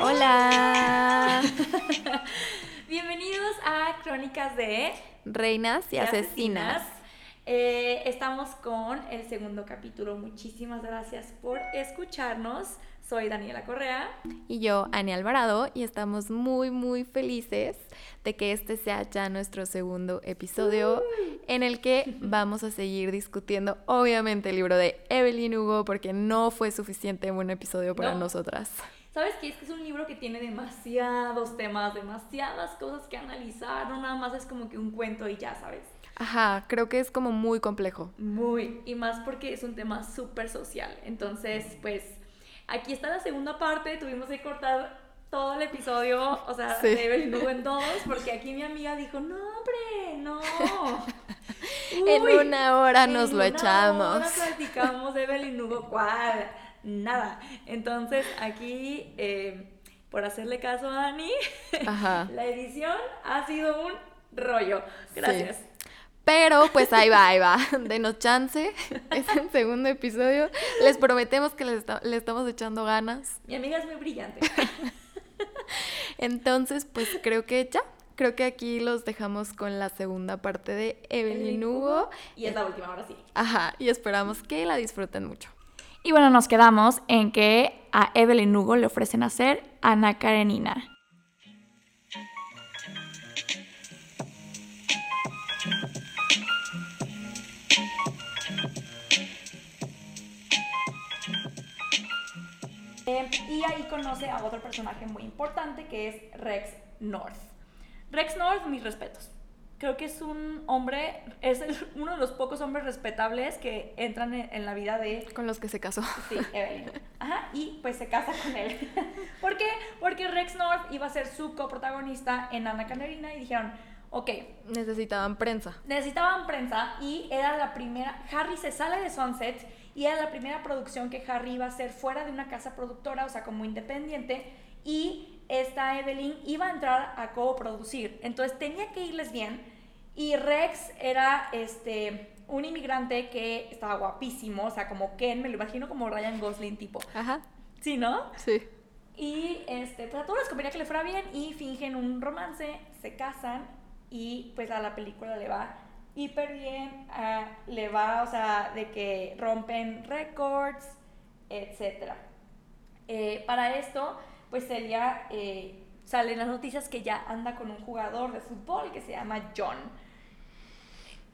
Hola. Bienvenidos a Crónicas de Reinas y, y asesinas. Eh, estamos con el segundo capítulo. Muchísimas gracias por escucharnos. Soy Daniela Correa. Y yo, Ani Alvarado, y estamos muy, muy felices de que este sea ya nuestro segundo episodio en el que vamos a seguir discutiendo, obviamente, el libro de Evelyn Hugo, porque no fue suficiente un episodio para No. nosotras. ¿Sabes qué? Es que es un libro que tiene demasiados temas, demasiadas cosas que analizar. No nada más es como que un cuento y ya, ¿sabes? Ajá, creo que es como muy complejo. Muy. Y más porque es un tema súper social. Entonces, pues, aquí está la segunda parte. Tuvimos que cortar todo el episodio, o sea, Sí. de Evelyn Hugo en dos, porque aquí mi amiga dijo, no, hombre, no. En una hora nos en lo una echamos. hora platicamos de Evelyn Hugo, ¿cuál? Nada. Entonces, aquí, eh, por hacerle caso a Ani, Ajá. la edición ha sido un rollo. Gracias. Pero pues ahí va, ahí va. Denos chance. Es el segundo episodio. Les prometemos que les le estamos echando ganas. Mi amiga es muy brillante. Entonces, pues creo que ya. Creo que aquí los dejamos con la segunda parte de Evelyn Hugo. Y es la última, ahora sí. Ajá, y esperamos que la disfruten mucho. Y bueno, nos quedamos en que a Evelyn Hugo le ofrecen hacer Ana Karenina. Eh, y ahí conoce a otro personaje muy importante que es Rex North. Rex North, mis respetos. Creo que es un hombre, es el- uno de los pocos hombres respetables que entran en, en la vida de Con los que se casó. Sí, Evelyn. Ajá, y pues se casa con él. ¿Por qué? Porque Rex North iba a ser su coprotagonista en Ana Canerina y dijeron, ok, Necesitaban prensa. necesitaban prensa y era la primera, Harry se sale de Sunset y era la primera producción que Harry iba a hacer fuera de una casa productora, o sea, como independiente, y esta Evelyn iba a entrar a coproducir. Entonces tenía que irles bien y Rex era este un inmigrante que estaba guapísimo, o sea, como Ken, me lo imagino como Ryan Gosling tipo. Ajá, Sí, ¿no? sí. Y este, pues a todos les convenía que le fuera bien y fingen un romance, se casan y pues a la película le va hiper bien, ah, le va, o sea, de que rompen récords, etc. para esto, pues Celia eh, sale en las noticias que ya anda con un jugador de fútbol que se llama John.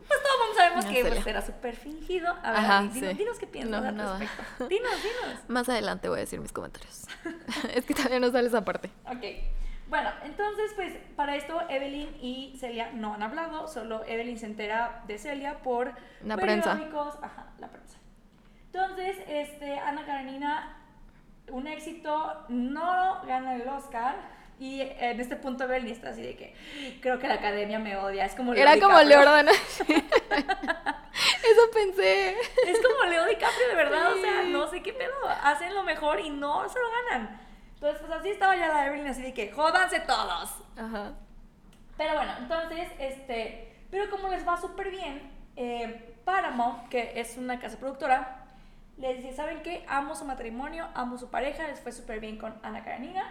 Pues todo el mundo sabemos que pues, era súper fingido. A ver, Ajá, dinos, sí. dinos qué piensas No, al respecto. Dinos, dinos. Más adelante voy a decir mis comentarios. es que todavía no sale esa parte. Ok. Bueno, entonces, pues para esto Evelyn y Celia no han hablado, solo Evelyn se entera de Celia por La prensa. periódicos, ajá, la prensa. Entonces, este, Ana Karenina, un éxito, no gana el Oscar y en este punto Evelyn está así de que creo que la academia me odia, es como Leo Era como DiCaprio. Leonardo. Eso pensé. Es como Leo DiCaprio, de verdad, o sea, Sí. no sé qué pedo, hacen lo mejor y no se lo ganan. Entonces, pues así estaba ya la Evelyn así de que jódanse todos. Ajá. Pero bueno, entonces, este, pero como les va súper bien, eh, Paramount, que es una casa productora, les dice, ¿saben qué? Amo su matrimonio, amo su pareja, les fue súper bien con Ana Karenina,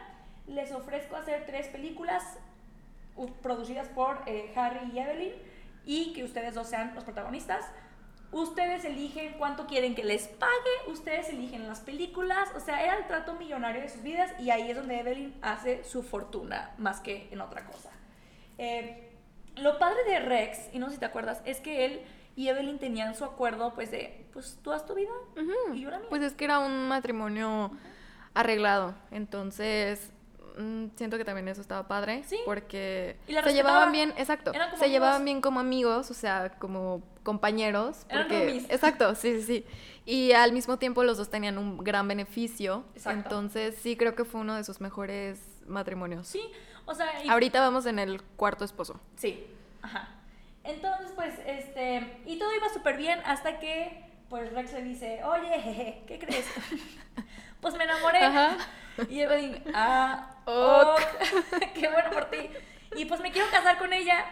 les ofrezco hacer tres películas producidas por eh, Harry y Evelyn y que ustedes dos sean los protagonistas. Ustedes eligen cuánto quieren que les pague, ustedes eligen las películas, o sea, era el trato millonario de sus vidas y ahí es donde Evelyn hace su fortuna más que en otra cosa. Eh, lo padre de Rex, y no sé si te acuerdas, es que él y Evelyn tenían su acuerdo pues de, pues tú haz tu vida y yo la mía. Pues es que era un matrimonio arreglado. Entonces, mm, siento que también eso estaba padre. Sí. Porque Y se llevaban bien, exacto. Eran como Se llevaban amigos. bien como amigos, o sea, como compañeros. Eran Porque, roomies. exacto, sí, sí, sí. Y al mismo tiempo los dos tenían un gran beneficio. Exacto. Entonces, sí, creo que fue uno de sus mejores matrimonios. sí, o sea, y- Ahorita vamos en el cuarto esposo. Sí, ajá. Entonces, pues, este, y todo iba súper bien hasta que, pues, Rex le dice, oye, jeje, ¿qué crees? pues me enamoré. Ajá. Y Evelyn, ah, Ok. ok, qué bueno por ti. Y pues me quiero casar con ella.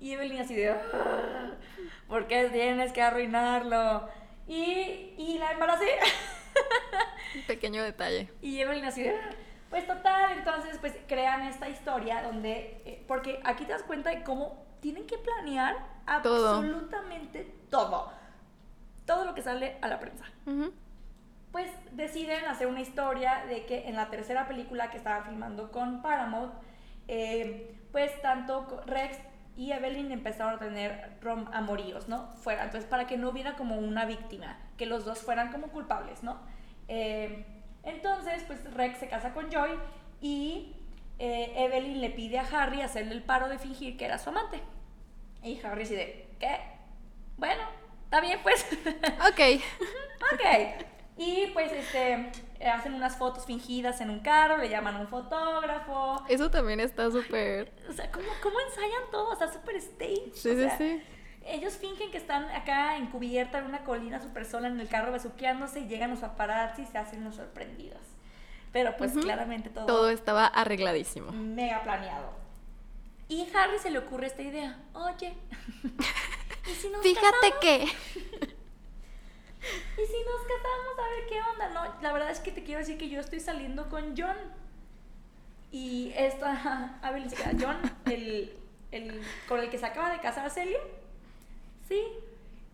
Y Evelyn así de, "Ah, ¿por qué tienes que arruinarlo? Y, y la embaracé. Pequeño detalle. Y Evelyn así de, "Ah". pues total, entonces pues crean esta historia donde, eh, porque aquí te das cuenta de cómo tienen que planear Todo. absolutamente todo. Todo lo que sale a la prensa. Pues deciden hacer una historia de que en la tercera película que estaban filmando con Paramount, eh, pues tanto Rex y Evelyn empezaron a tener rom amoríos, ¿no? Fuera, entonces para que no hubiera como una víctima, que los dos fueran como culpables, ¿no? Eh, entonces, pues Rex se casa con Joy y eh, Evelyn le pide a Harry hacerle el paro de fingir que era su amante. Y Harry de, ¿qué? Bueno, está bien pues. Ok. Ok. Y pues este hacen unas fotos fingidas en un carro, le llaman a un fotógrafo. Eso también está súper. O sea, ¿cómo, cómo ensayan todo? Sea, súper stage. Sí, o sí, sea, sí. Ellos fingen que están acá en cubierta en una colina súper sola en el carro besuqueándose y llegan los paparazzi y se hacen los sorprendidos. Pero pues claramente todo, Todo estaba arregladísimo. mega planeado. Y a Harry se le ocurre esta idea. Oye, ¿y si nos Fíjate casamos? que. ¿Y si nos casamos a ver qué onda? No, la verdad es que te quiero decir que yo estoy saliendo con John. Y esta, a ver, John, el, el con el que se acaba de casar Celia. Sí.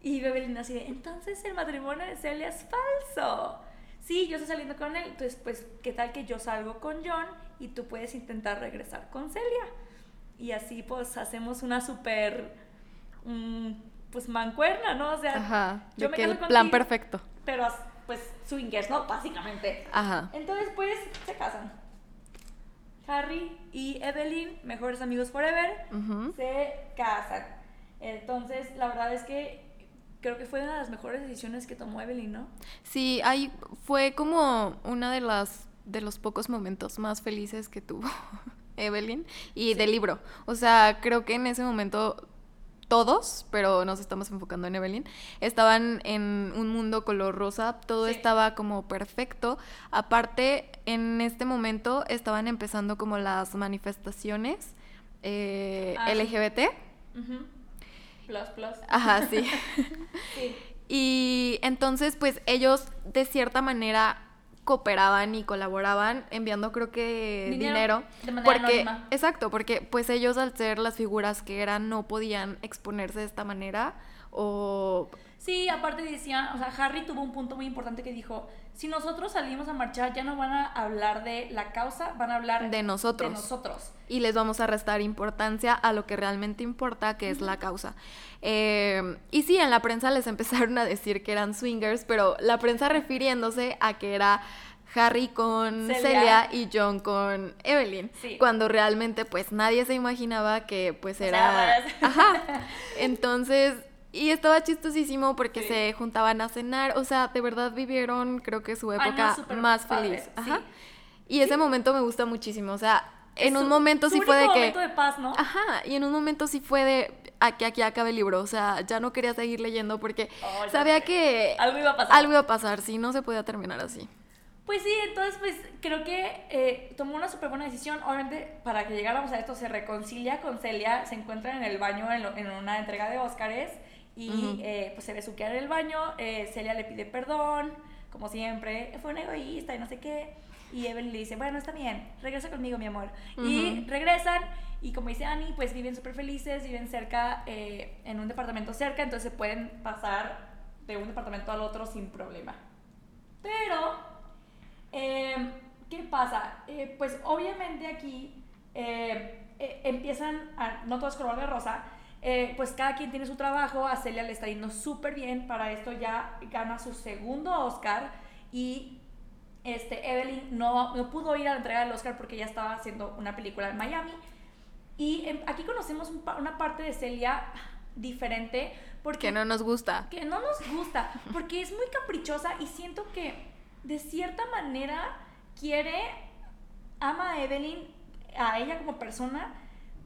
Y Bebelín así de, entonces el matrimonio de Celia es falso. Sí, yo estoy saliendo con él. Entonces, pues, ¿qué tal que yo salgo con John y tú puedes intentar regresar con Celia? Y así, pues, hacemos una súper, pues, mancuerna, ¿no? O sea, Ajá. yo de me que caso el plan contigo, perfecto. Pero, pues, swingers, ¿no? Básicamente. Ajá. Entonces, pues, se casan. Harry y Evelyn, mejores amigos forever, se casan. Entonces, la verdad es que creo que fue una de las mejores decisiones que tomó Evelyn, ¿no? Sí, ahí fue como una de las de los pocos momentos más felices que tuvo Evelyn y del libro. O sea, creo que en ese momento todos, pero nos estamos enfocando en Evelyn, estaban en un mundo color rosa, todo Sí. estaba como perfecto. Aparte, en este momento estaban empezando como las manifestaciones eh, Ah. LGBT. Ujú. Plus, plus. Ajá, sí. Sí. Y entonces, pues ellos de cierta manera cooperaban y colaboraban enviando creo que Dinero, dinero, de manera porque anónima. exacto porque pues ellos al ser las figuras que eran no podían exponerse de esta manera o Sí, aparte decía, o sea, Harry tuvo un punto muy importante que dijo, si nosotros salimos a marchar ya no van a hablar de la causa, van a hablar De nosotros. De nosotros. y les vamos a restar importancia a lo que realmente importa, que es la causa. Eh, y sí, en la prensa les empezaron a decir que eran swingers, pero la prensa refiriéndose a que era Harry con Celia. Celia, y John con Evelyn, Sí. cuando realmente pues nadie se imaginaba que pues era... Ajá. Entonces... Y estaba chistosísimo porque Sí. se juntaban a cenar, o sea, de verdad vivieron creo que su época más feliz. Ajá. sí. Y ese momento me gusta muchísimo, o sea, en un momento sí fue de que... momento de paz, ¿no? Ajá, y en un momento sí fue de a que aquí acabe el libro, o sea, ya no quería seguir leyendo porque Oh, sabía sé. que Algo iba a pasar. algo iba a pasar, sí, no se podía terminar así. Pues sí, entonces pues creo que eh, tomó una súper buena decisión. Obviamente, para que llegáramos a esto, se reconcilia con Celia, se encuentran en el baño en, lo- en una entrega de Óscares y eh, pues se besuquean en el baño. eh, Celia le pide perdón, como siempre, fue un egoísta y no sé qué. Y Evelyn le dice, bueno, está bien, regresa conmigo, mi amor. Y regresan y como dice Annie, pues viven súper felices, viven cerca, eh, en un departamento cerca, entonces se pueden pasar de un departamento al otro sin problema. Pero eh, ¿Qué pasa? Eh, pues obviamente aquí empiezan a, no todo es color de rosa, eh, pues cada quien tiene su trabajo, a Celia le está yendo súper bien, para esto ya gana su segundo Oscar y este, Evelyn no, no pudo ir a la entrega del Oscar porque ya estaba haciendo una película en Miami. Y aquí conocemos un una parte de Celia diferente porque Que no nos gusta. que no nos gusta, porque es muy caprichosa y siento que de cierta manera quiere, ama a Evelyn, a ella como persona,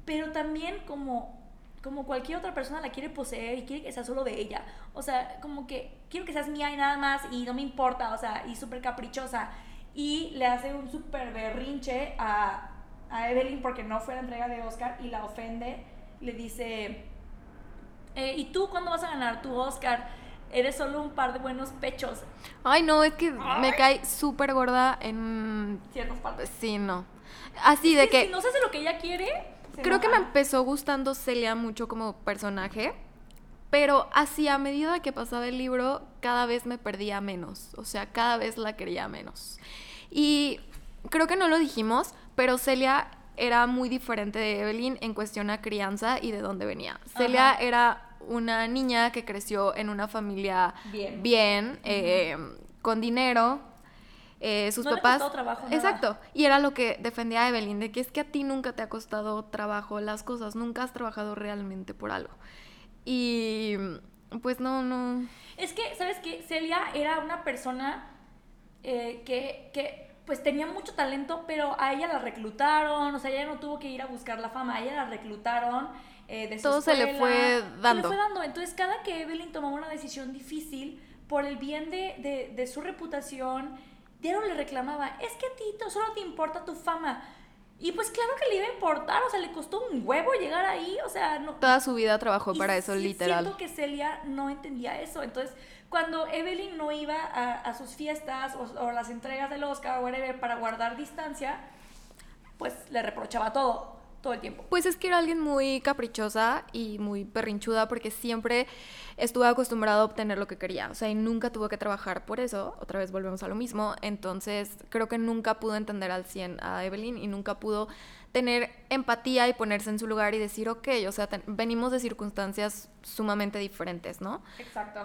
pero también como, como cualquier otra persona la quiere poseer y quiere que sea solo de ella. O sea, como que quiero que seas mía y nada más y no me importa, o sea, y súper caprichosa. Y le hace un súper berrinche a, a Evelyn porque no fue a la entrega de Oscar y la ofende, le dice eh, ¿y tú cuándo vas a ganar tu Oscar? Eres solo un par de buenos pechos. Ay, no, es que me cae súper gorda en... Ciertas partes. Sí, no. Así de que... Si no se hace lo que ella quiere. Se Creo que me empezó gustando Celia mucho como personaje, pero así a medida que pasaba el libro, cada vez me perdía menos, o sea, cada vez la quería menos. Y creo que no lo dijimos, pero Celia era muy diferente de Evelyn en cuestión a crianza y de dónde venía. Celia era una niña que creció en una familia Bien. bien, eh, con dinero. Eh, sus No le papás. costó trabajo nada. Exacto. Y era lo que defendía a Evelyn, de que es que a ti nunca te ha costado trabajo las cosas, nunca has trabajado realmente por algo. Y pues no, no. Es que, ¿sabes qué? Celia era una persona eh, que, que, pues tenía mucho talento, pero a ella la reclutaron, o sea, ella no tuvo que ir a buscar la fama, a ella la reclutaron. eh, de su Todo se le fue Se le dando. fue dando. Entonces, cada que Evelyn tomaba una decisión difícil, por el bien de, de, de su reputación, Diario le reclamaba, es que a ti to- solo te importa tu fama. Y pues claro que le iba a importar, o sea, le costó un huevo llegar ahí, o sea, no, Toda su vida trabajó y para eso, sí literal. Siento que Celia no entendía eso. Entonces, cuando Evelyn no iba a, a sus fiestas o, o las entregas del Oscar o whatever para guardar distancia, pues le reprochaba todo, todo el tiempo. Pues es que era alguien muy caprichosa y muy perrinchuda porque siempre estuvo acostumbrado a obtener lo que quería. O sea, y nunca tuvo que trabajar por eso. Otra vez volvemos a lo mismo. Entonces, creo que nunca pudo entender al 100 a Evelyn y nunca pudo tener empatía y ponerse en su lugar y decir, ok, o sea, venimos de circunstancias sumamente diferentes, ¿no? Exacto.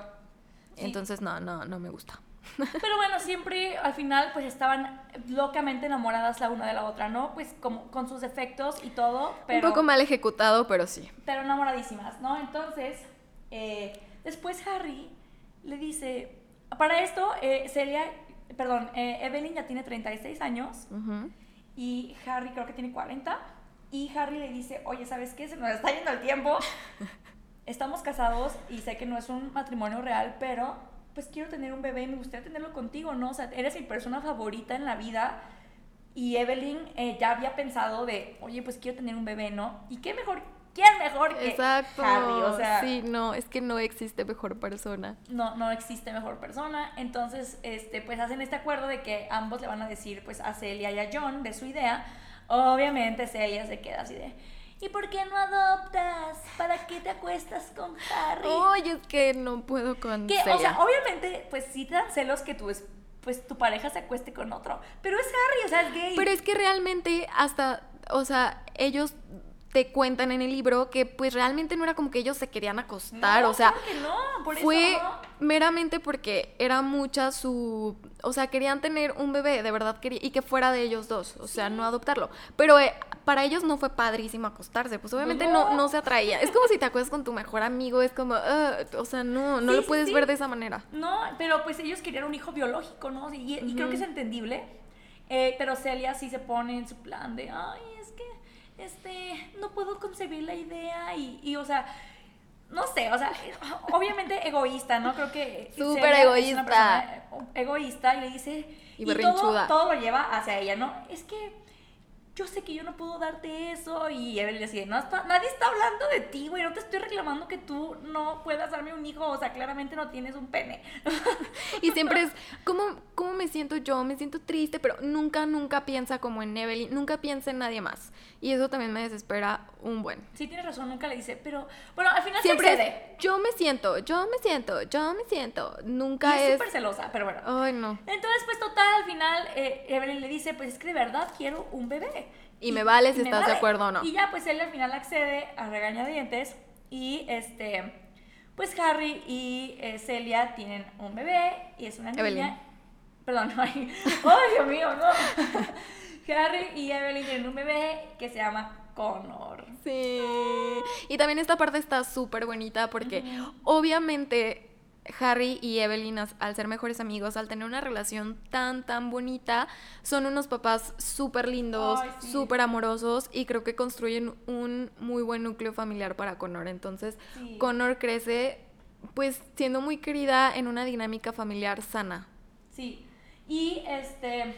Sí. Entonces, no, no, no me gusta. Pero bueno, siempre al final pues estaban locamente enamoradas la una de la otra, ¿no? Pues como, con sus defectos y todo, pero... Un poco mal ejecutado, pero sí. pero enamoradísimas, ¿no? Entonces, eh, después Harry le dice, para esto, eh, Celia, perdón, eh, Evelyn ya tiene 36 años Ujú. y Harry creo que tiene 40. Y Harry le dice, oye, ¿sabes qué? Se nos está yendo el tiempo. Estamos casados y sé que no es un matrimonio real, pero pues quiero tener un bebé y me gustaría tenerlo contigo, ¿no? O sea, eres mi persona favorita en la vida. Y Evelyn eh, ya había pensado de, oye, pues quiero tener un bebé, ¿no? ¿Y qué mejor? ¿Quién mejor que Exacto. Harry? O sea, sí, no, es que no existe mejor persona. no, no existe mejor persona. Entonces, este, pues hacen este acuerdo de que ambos le van a decir pues a Celia y a John de su idea. Obviamente Celia se queda así de, ¿y por qué no adoptas? ¿Para qué te acuestas con Harry? Oye, es que no puedo con que, o sea, obviamente, pues sí te dan celos que tu, es- pues, tu pareja se acueste con otro. Pero es Harry, o sea, es gay. Pero es que realmente hasta, o sea, ellos te cuentan en el libro que pues realmente no era como que ellos se querían acostar, No, o sea, que no, por fue eso no. meramente porque era mucha su, o sea, querían tener un bebé, de verdad querían, y que fuera de ellos dos, o sea, no adoptarlo. Pero eh, para ellos no fue padrísimo acostarse, pues obviamente no, No. se atraía. Es como si te acuestas con tu mejor amigo, es como, ah, o sea, no, no Sí, lo sí, puedes ver de esa manera. No, pero pues ellos querían un hijo biológico, ¿no? Y, y creo que es entendible. Eh, pero Celia sí se pone en su plan de, ay, este, no puedo concebir la idea y, y, o sea, no sé, o sea, obviamente egoísta, ¿no? Creo que Súper Celia es una egoísta. persona egoísta y le dice, Y todo, todo lo lleva hacia ella, ¿no? Es que yo sé que yo no puedo darte eso y Evelyn le dice, no está- nadie está hablando de ti, güey, no te estoy reclamando que tú no puedas darme un hijo, o sea, claramente no tienes un pene. Y siempre es, ¿cómo, ¿cómo me siento yo? Me siento triste, pero nunca, nunca piensa como en Evelyn, nunca piensa en nadie más. Y eso también me desespera un buen. Sí, tienes razón, nunca le dice, pero bueno, al final Siempre se es, yo me siento, yo me siento, yo me siento. Y Nunca es es... súper celosa, pero bueno. Ay, no. Entonces, pues total, al final eh, Evelyn le dice, pues es que de verdad quiero un bebé. Y me vale si estás de acuerdo o no. Y ya, pues él al final accede a regañadientes y este, pues Harry y eh, Celia tienen un bebé y es una niña. Evelyn. Perdón, ay, ay, Dios mío, no. Harry y Evelyn tienen un bebé que se llama Connor. Sí. Y también esta parte está súper bonita porque obviamente Harry y Evelyn, al ser mejores amigos, al tener una relación tan, tan bonita, son unos papás súper lindos, sí. súper amorosos y creo que construyen un muy buen núcleo familiar para Connor. Entonces, Sí. Connor crece pues siendo muy querida en una dinámica familiar sana. Sí. Y este.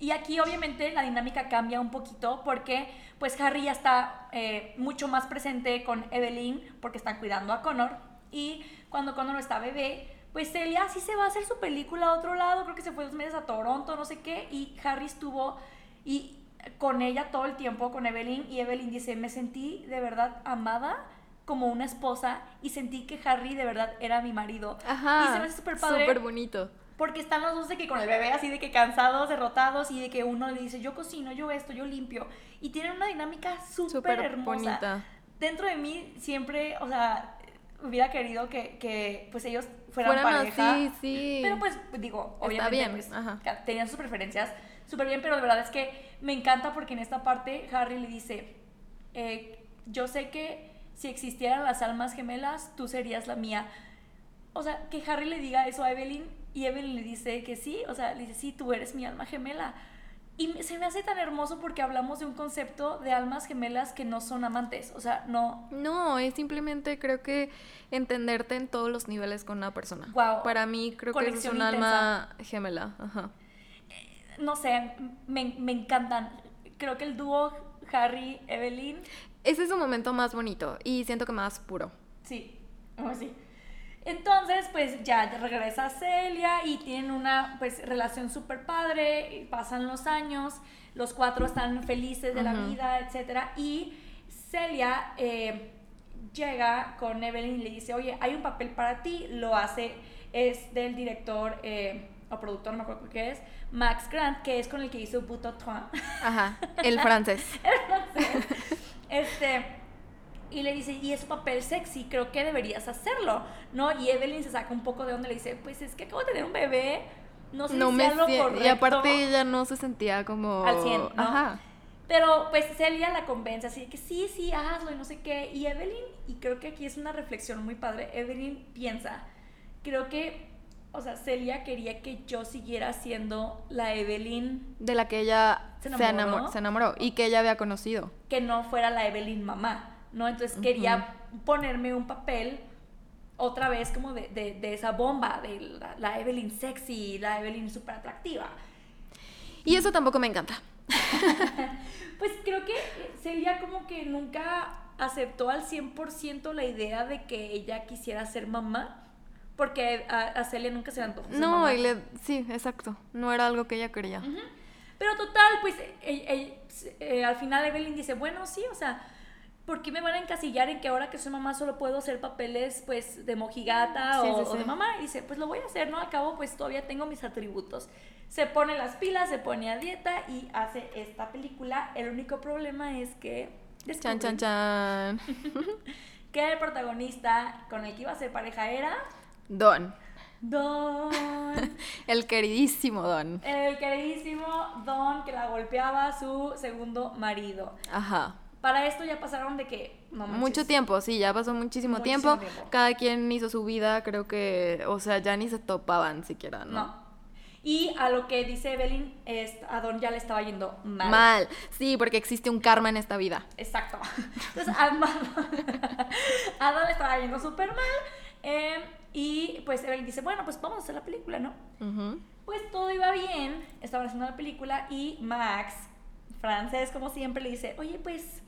Y aquí obviamente la dinámica cambia un poquito porque pues Harry ya está eh, mucho más presente con Evelyn porque están cuidando a Connor y cuando Connor está bebé, pues Celia sí se va a hacer su película a otro lado, creo que se fue dos meses a Toronto, no sé qué, y Harry estuvo y con ella todo el tiempo, con Evelyn, y Evelyn dice, me sentí de verdad amada como una esposa y sentí que Harry de verdad era mi marido. Ajá. Y se me hace súper padre. Súper bonito. Porque están los dos de que con el bebé así de que cansados, derrotados y de que uno le dice, yo cocino, yo esto, yo limpio. Y tienen una dinámica súper Súper hermosa. bonita. Dentro de mí siempre, o sea, hubiera querido que, que pues ellos fueran, Fueran pareja. así, sí. Pero pues digo, obviamente bien, pues, tenían sus preferencias súper bien, pero de verdad es que me encanta porque en esta parte Harry le dice, eh, yo sé que si existieran las almas gemelas, tú serías la mía. O sea, que Harry le diga eso a Evelyn y Evelyn le dice que sí, o sea, le dice, sí, tú eres mi alma gemela. Y se me hace tan hermoso porque hablamos de un concepto de almas gemelas que no son amantes, o sea, no, No, es simplemente creo que entenderte en todos los niveles con una persona. Guau. Para mí creo que es un alma gemela. Ajá. no sé, me, me encantan. Creo que el dúo Harry-Evelyn Ese es un momento más bonito y siento que más puro. Sí, oh, sí. Entonces, pues ya regresa Celia y tienen una pues relación súper padre, pasan los años, los cuatro están felices de la vida, etc. Y Celia eh, llega con Evelyn y le dice, oye, hay un papel para ti, lo hace, es del director eh, o productor, no me acuerdo qué es, Max Grant, que es con el que hizo Buto. Ajá, el francés. Este, y le dice, y es un papel sexy, creo que deberías hacerlo, ¿no? Y Evelyn se saca un poco de donde le dice, pues es que acabo de tener un bebé, no sé No si me lo correcto. Y aparte ella no se sentía como... Al 100, ¿no? Ajá. Pero pues Celia la convence así de que sí, sí, hazlo y no sé qué. Y Evelyn, y creo que aquí es una reflexión muy padre, Evelyn piensa, creo que, o sea, Celia quería que yo siguiera siendo la Evelyn De la que ella ¿Se se enamoró? enamoró, se enamoró y que ella había conocido. que no fuera la Evelyn mamá, ¿no? Entonces quería ponerme un papel otra vez como de, de- de esa bomba, de la, la Evelyn sexy, la Evelyn súper atractiva. Y eso tampoco me encanta. Pues creo que Celia como que nunca aceptó al 100% la idea de que ella quisiera ser mamá, porque a, a Celia nunca se le antojó ser No, mamá. y le... sí, exacto. No era algo que ella quería. Pero total, pues eh, eh, eh, al final Evelyn dice, bueno, sí, o sea, ¿por qué me van a encasillar en que ahora que soy mamá solo puedo hacer papeles pues de mojigata Sí, o, sí, o sí. de mamá? Y dice, pues lo voy a hacer, ¿no? Al cabo pues todavía tengo mis atributos. Se pone las pilas, se pone a dieta y hace esta película. El único problema es que... Chan, chan, chan. Que el protagonista con el que iba a ser pareja era... Don. Don... El queridísimo Don. El queridísimo Don que la golpeaba su segundo marido. Ajá. Para esto ya pasaron de que... No. Mucho tiempo, sí, ya pasó muchísimo, Muchísimo tiempo. tiempo. Cada quien hizo su vida, creo que, o sea, ya ni se topaban siquiera, ¿no? No. Y a lo que dice Evelyn, es, a Don ya le estaba yendo mal. Mal. Sí, porque existe un karma en esta vida. Exacto. Entonces a, a Don le estaba yendo súper mal. eh, y pues Evelyn dice, bueno, pues vamos a hacer la película, ¿no? Ujú. Pues todo iba bien, estaban haciendo la película y Max, francés como siempre, le dice, oye, pues,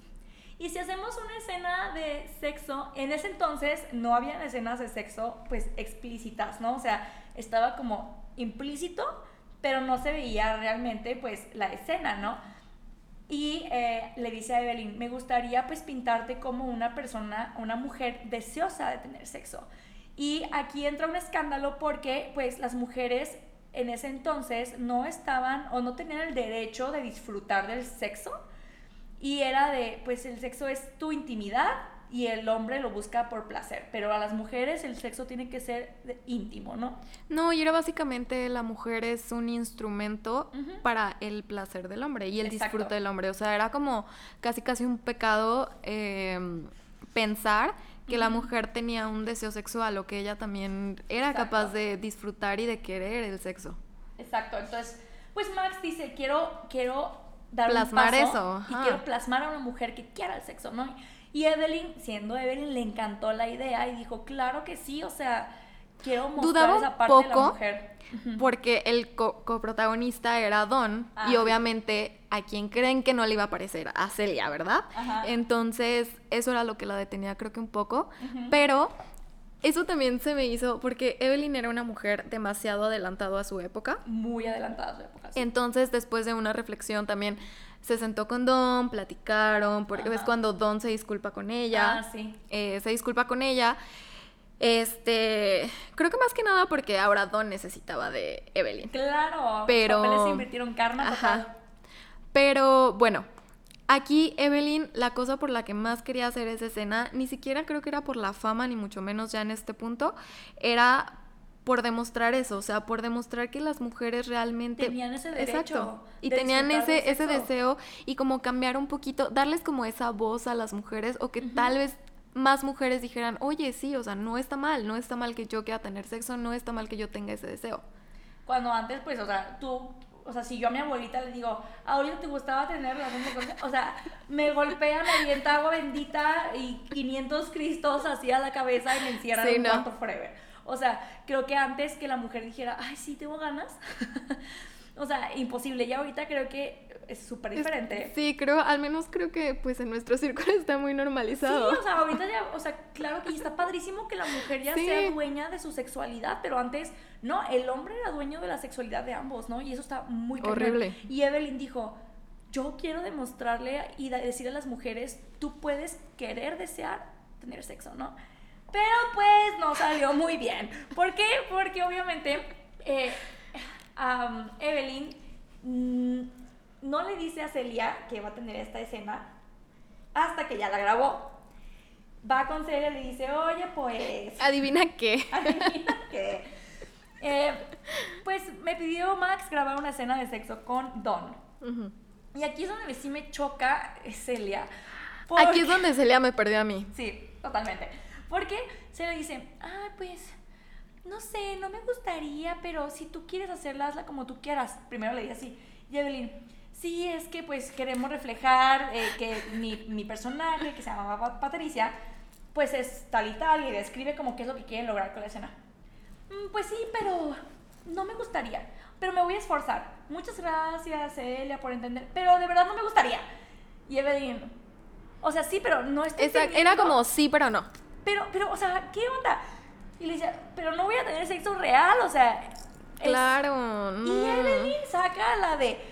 ¿y si hacemos una escena de sexo? En ese entonces no había escenas de sexo, pues, explícitas, ¿no? O sea, estaba como implícito, pero no se veía realmente, pues, la escena, ¿no? Y eh, le dice a Evelyn, me gustaría pues pintarte como una persona, una mujer deseosa de tener sexo. Y aquí entra un escándalo porque pues las mujeres en ese entonces no estaban o no tenían el derecho de disfrutar del sexo. Y era de, pues el sexo es tu intimidad y el hombre lo busca por placer. Pero a las mujeres el sexo tiene que ser íntimo, ¿no? No, y era básicamente la mujer es un instrumento para el placer del hombre y el Exacto. disfrute del hombre. O sea, era como casi casi un pecado eh, pensar que la mujer tenía un deseo sexual o que ella también era Exacto. capaz de disfrutar y de querer el sexo. Exacto, entonces, pues Max dice, quiero, quiero dar Plasmar un paso eso, y quiero plasmar a una mujer que quiera el sexo, ¿no? Y Evelyn, siendo Evelyn, le encantó la idea y dijo, claro que sí, o sea, quiero mostrar Dudaba esa parte de la poco mujer. porque el co- coprotagonista era Don y obviamente a quien creen que no le iba a parecer a Celia, ¿verdad? Ajá. Entonces eso era lo que la detenía creo que un poco, pero eso también se me hizo porque Evelyn era una mujer demasiado adelantado a su época. Muy adelantada a su época. sí. Entonces, después de una reflexión también se sentó con Don, platicaron, porque ves Ajá. cuando Don se disculpa con ella. Ah, sí. eh, se disculpa con ella. Este, creo que más que nada porque ahora Don necesitaba de Evelyn. Claro. Pero- Los papeles se invirtieron karma Ajá. total. Pero bueno, aquí Evelyn, la cosa por la que más quería hacer esa escena, ni siquiera creo que era por la fama, ni mucho menos ya en este punto, era por demostrar eso, o sea, por demostrar que las mujeres realmente Tenían ese derecho Exacto. Y de tenían ese ese deseo y como cambiar un poquito, darles como esa voz a las mujeres o que tal vez más mujeres dijeran, "Oye, sí, o sea, no está mal, no está mal que yo quiera tener sexo, no está mal que yo tenga ese deseo." Cuando antes, pues, o sea, tú, o sea, si yo a mi abuelita le digo, ahorita te gustaba tener relación sexual?", o sea, me golpea, me avienta agua bendita y 500 cristos así a la cabeza y me encierra Sí, en un no. cuarto forever. O sea, creo que antes que la mujer dijera, ay, sí, tengo ganas, o sea, imposible. Y ahorita creo que es súper diferente. Sí, creo, al menos creo que pues en nuestro círculo está muy Sí, normalizado. o sea, ahorita ya, o sea, claro que está padrísimo que la mujer ya Sí. sea dueña de su sexualidad, pero antes, no, el hombre era dueño de la sexualidad de ambos, ¿no? Y eso está muy cañón. Horrible. Y Evelyn dijo, yo quiero demostrarle y decirle a las mujeres, tú puedes querer desear tener sexo, ¿no? Pero pues no salió muy bien. ¿Por qué? Porque obviamente eh, am, Evelyn mm, no le dice a Celia que va a tener esta escena hasta que ya la grabó. Va con Celia y le dice, oye, pues... Adivina qué. Adivina qué. Eh, pues me pidió Max grabar una escena de sexo con Don. Y aquí es donde sí me choca eh, Celia. Aquí es donde Celia me perdió a mí. Sí, totalmente. Porque le dice, ah, pues, no sé, no me gustaría, pero si tú quieres hacerla, hazla como tú quieras. Primero le dice así. Y Evelyn, sí, es que pues queremos reflejar eh, que mi, mi personaje, que se llamaba Patricia, pues es tal y tal, y describe como qué es lo que quieren lograr con la escena. "Mm, pues sí, pero no me gustaría. Pero me voy a esforzar. Muchas gracias, Celia, por entender. Pero de verdad no me gustaría. Y Evelyn, o sea, sí, pero no estoy Exacto, era como sí, pero no. pero, pero, o sea, ¿qué onda? Y le dice, pero no voy a tener sexo real, o sea. es- Claro, no. Y Evelyn saca la de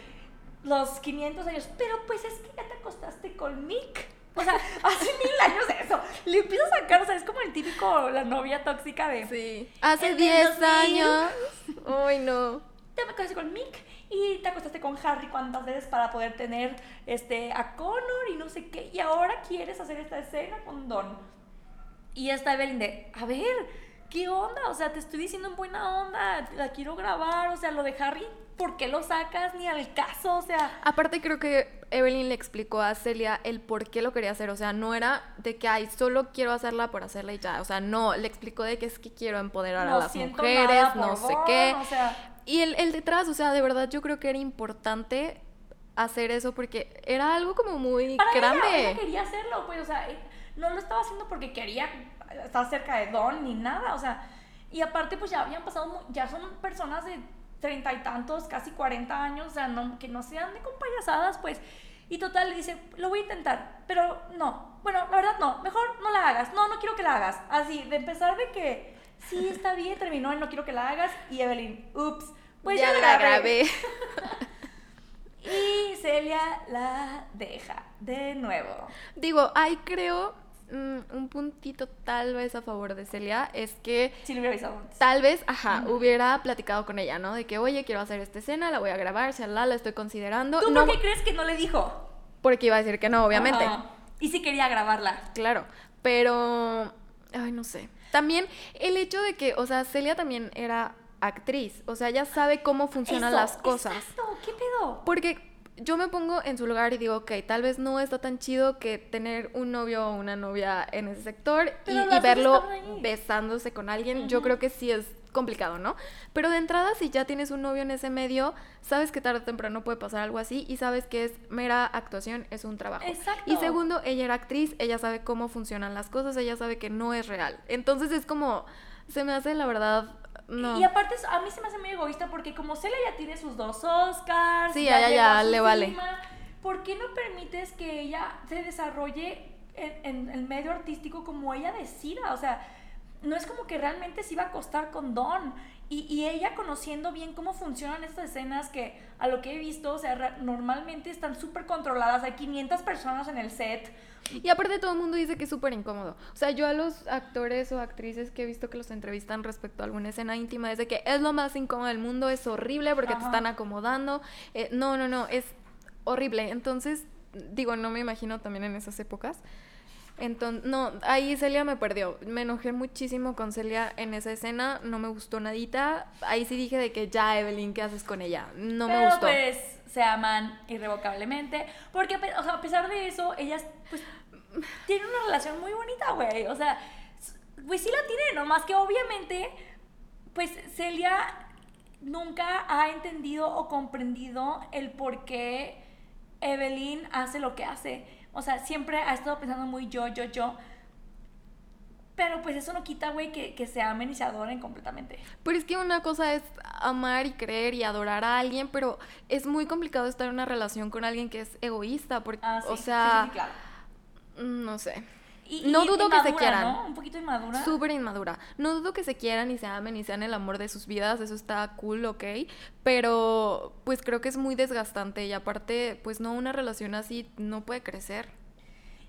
los 500 años, pero pues es que ya te acostaste con Mick. O sea, hace mil años de eso. Le empieza a sacar, o sea, es como el típico, la novia tóxica de. Sí. Hace El del 10 2000. años. Ay, no. Te acostaste con Mick y te acostaste con Harry cuántas veces para poder tener este, a Connor y no sé qué. Y ahora quieres hacer esta escena con Don. Y esta Evelyn de, a ver, ¿qué onda? O sea, te estoy diciendo en buena onda, la quiero grabar. O sea, lo de Harry, ¿por qué lo sacas? Ni al caso, o sea. Aparte creo que Evelyn le explicó a Celia el por qué lo quería hacer, o sea, no era de que, ay, solo quiero hacerla por hacerla y ya, o sea, no, le explicó de que es que quiero empoderar a las mujeres, nada no sé qué. O sea, Y el, el detrás, o sea, de verdad yo creo que era importante hacer eso porque era algo como muy para grande. ella, ella quería hacerlo, pues, o sea, eh, no lo estaba haciendo porque quería estar cerca de Don ni nada, o sea, y aparte, pues ya habían pasado, ya son personas de treinta y tantos, casi 40 años, o sea, no, que no sean de con payasadas, pues, y total le dice, lo voy a intentar, pero no, bueno, la verdad no, mejor no la hagas, no, no quiero que la hagas, así, de empezar de que, sí, está bien, terminó no quiero que la hagas, y Evelyn, ups, pues ya, ya la grabé. y Celia la deja de nuevo. Digo, ahí creo mm, un puntito tal vez a favor de Celia es que Si le hubiera avisado antes. tal vez, ajá, hubiera platicado con ella, ¿no? De que, oye, quiero hacer esta escena, la voy a grabar, la la estoy considerando. ¿Tú no, por qué crees que no le dijo? porque iba a decir que no, obviamente. Ajá. Y si quería grabarla. Claro, pero, ay, no sé. También el hecho de que, o sea, Celia también era actriz, o sea, ella sabe cómo funcionan Eso, las cosas. Exacto, ¿qué pedo? Porque yo me pongo en su lugar y digo, ok, tal vez no está tan chido que tener un novio o una novia en ese sector y, verlo besándose con alguien. Yo creo que sí es complicado, ¿no? Pero de entrada, si ya tienes un novio en ese medio, sabes que tarde o temprano puede pasar algo así y sabes que es mera actuación, es un trabajo. Exacto. Y segundo, ella era actriz, ella sabe cómo funcionan las cosas, ella sabe que no es real. Entonces es como, se me hace la verdad, no. Y aparte, a mí se me hace muy egoísta porque como Celia ya tiene sus dos Oscars, Sí, ya a su le vale. ¿por qué no permites que ella se desarrolle en, en el medio artístico como ella decida? O sea, no es como que realmente se iba a acostar con Don. Y, y ella conociendo bien cómo funcionan estas escenas que a lo que he visto, o sea, normalmente están súper controladas, hay 500 personas en el set. Y aparte todo el mundo dice que es súper incómodo. O sea, yo a los actores o actrices que he visto que los entrevistan respecto a alguna escena íntima es de que es lo más incómodo del mundo, es horrible porque te Ajá. están acomodando. Eh, no, no, no, es horrible. Entonces, digo, no me imagino también en esas épocas. Entonces, no, ahí Celia me perdió. Me enojé muchísimo con Celia en esa escena, no me gustó nadita. Ahí sí dije de que ya, Evelyn, ¿qué haces con ella? No me Pero gustó. pues se aman irrevocablemente. Porque a pe- o sea, a pesar de eso, ellas pues tienen una relación muy bonita, güey. O sea, pues sí la tienen, nomás que obviamente, pues Celia nunca ha entendido o comprendido el por qué Evelyn hace lo que hace. O sea, siempre ha estado pensando muy yo, yo, yo. Pero pues eso no quita, güey, que, que se amen y se adoren completamente. Pero es que una cosa es amar y creer y adorar a alguien, pero es muy complicado estar en una relación con alguien que es egoísta, porque, Ah, sí, o sí, sea, sí, sí, claro. mm, no sé. Y- no y dudo que se quieran. ¿no? Un poquito inmadura. Súper inmadura. No dudo que se quieran y se amen y sean el amor de sus vidas, eso está cool, ok. Pero pues creo que es muy desgastante y aparte, pues no, una relación así no puede crecer.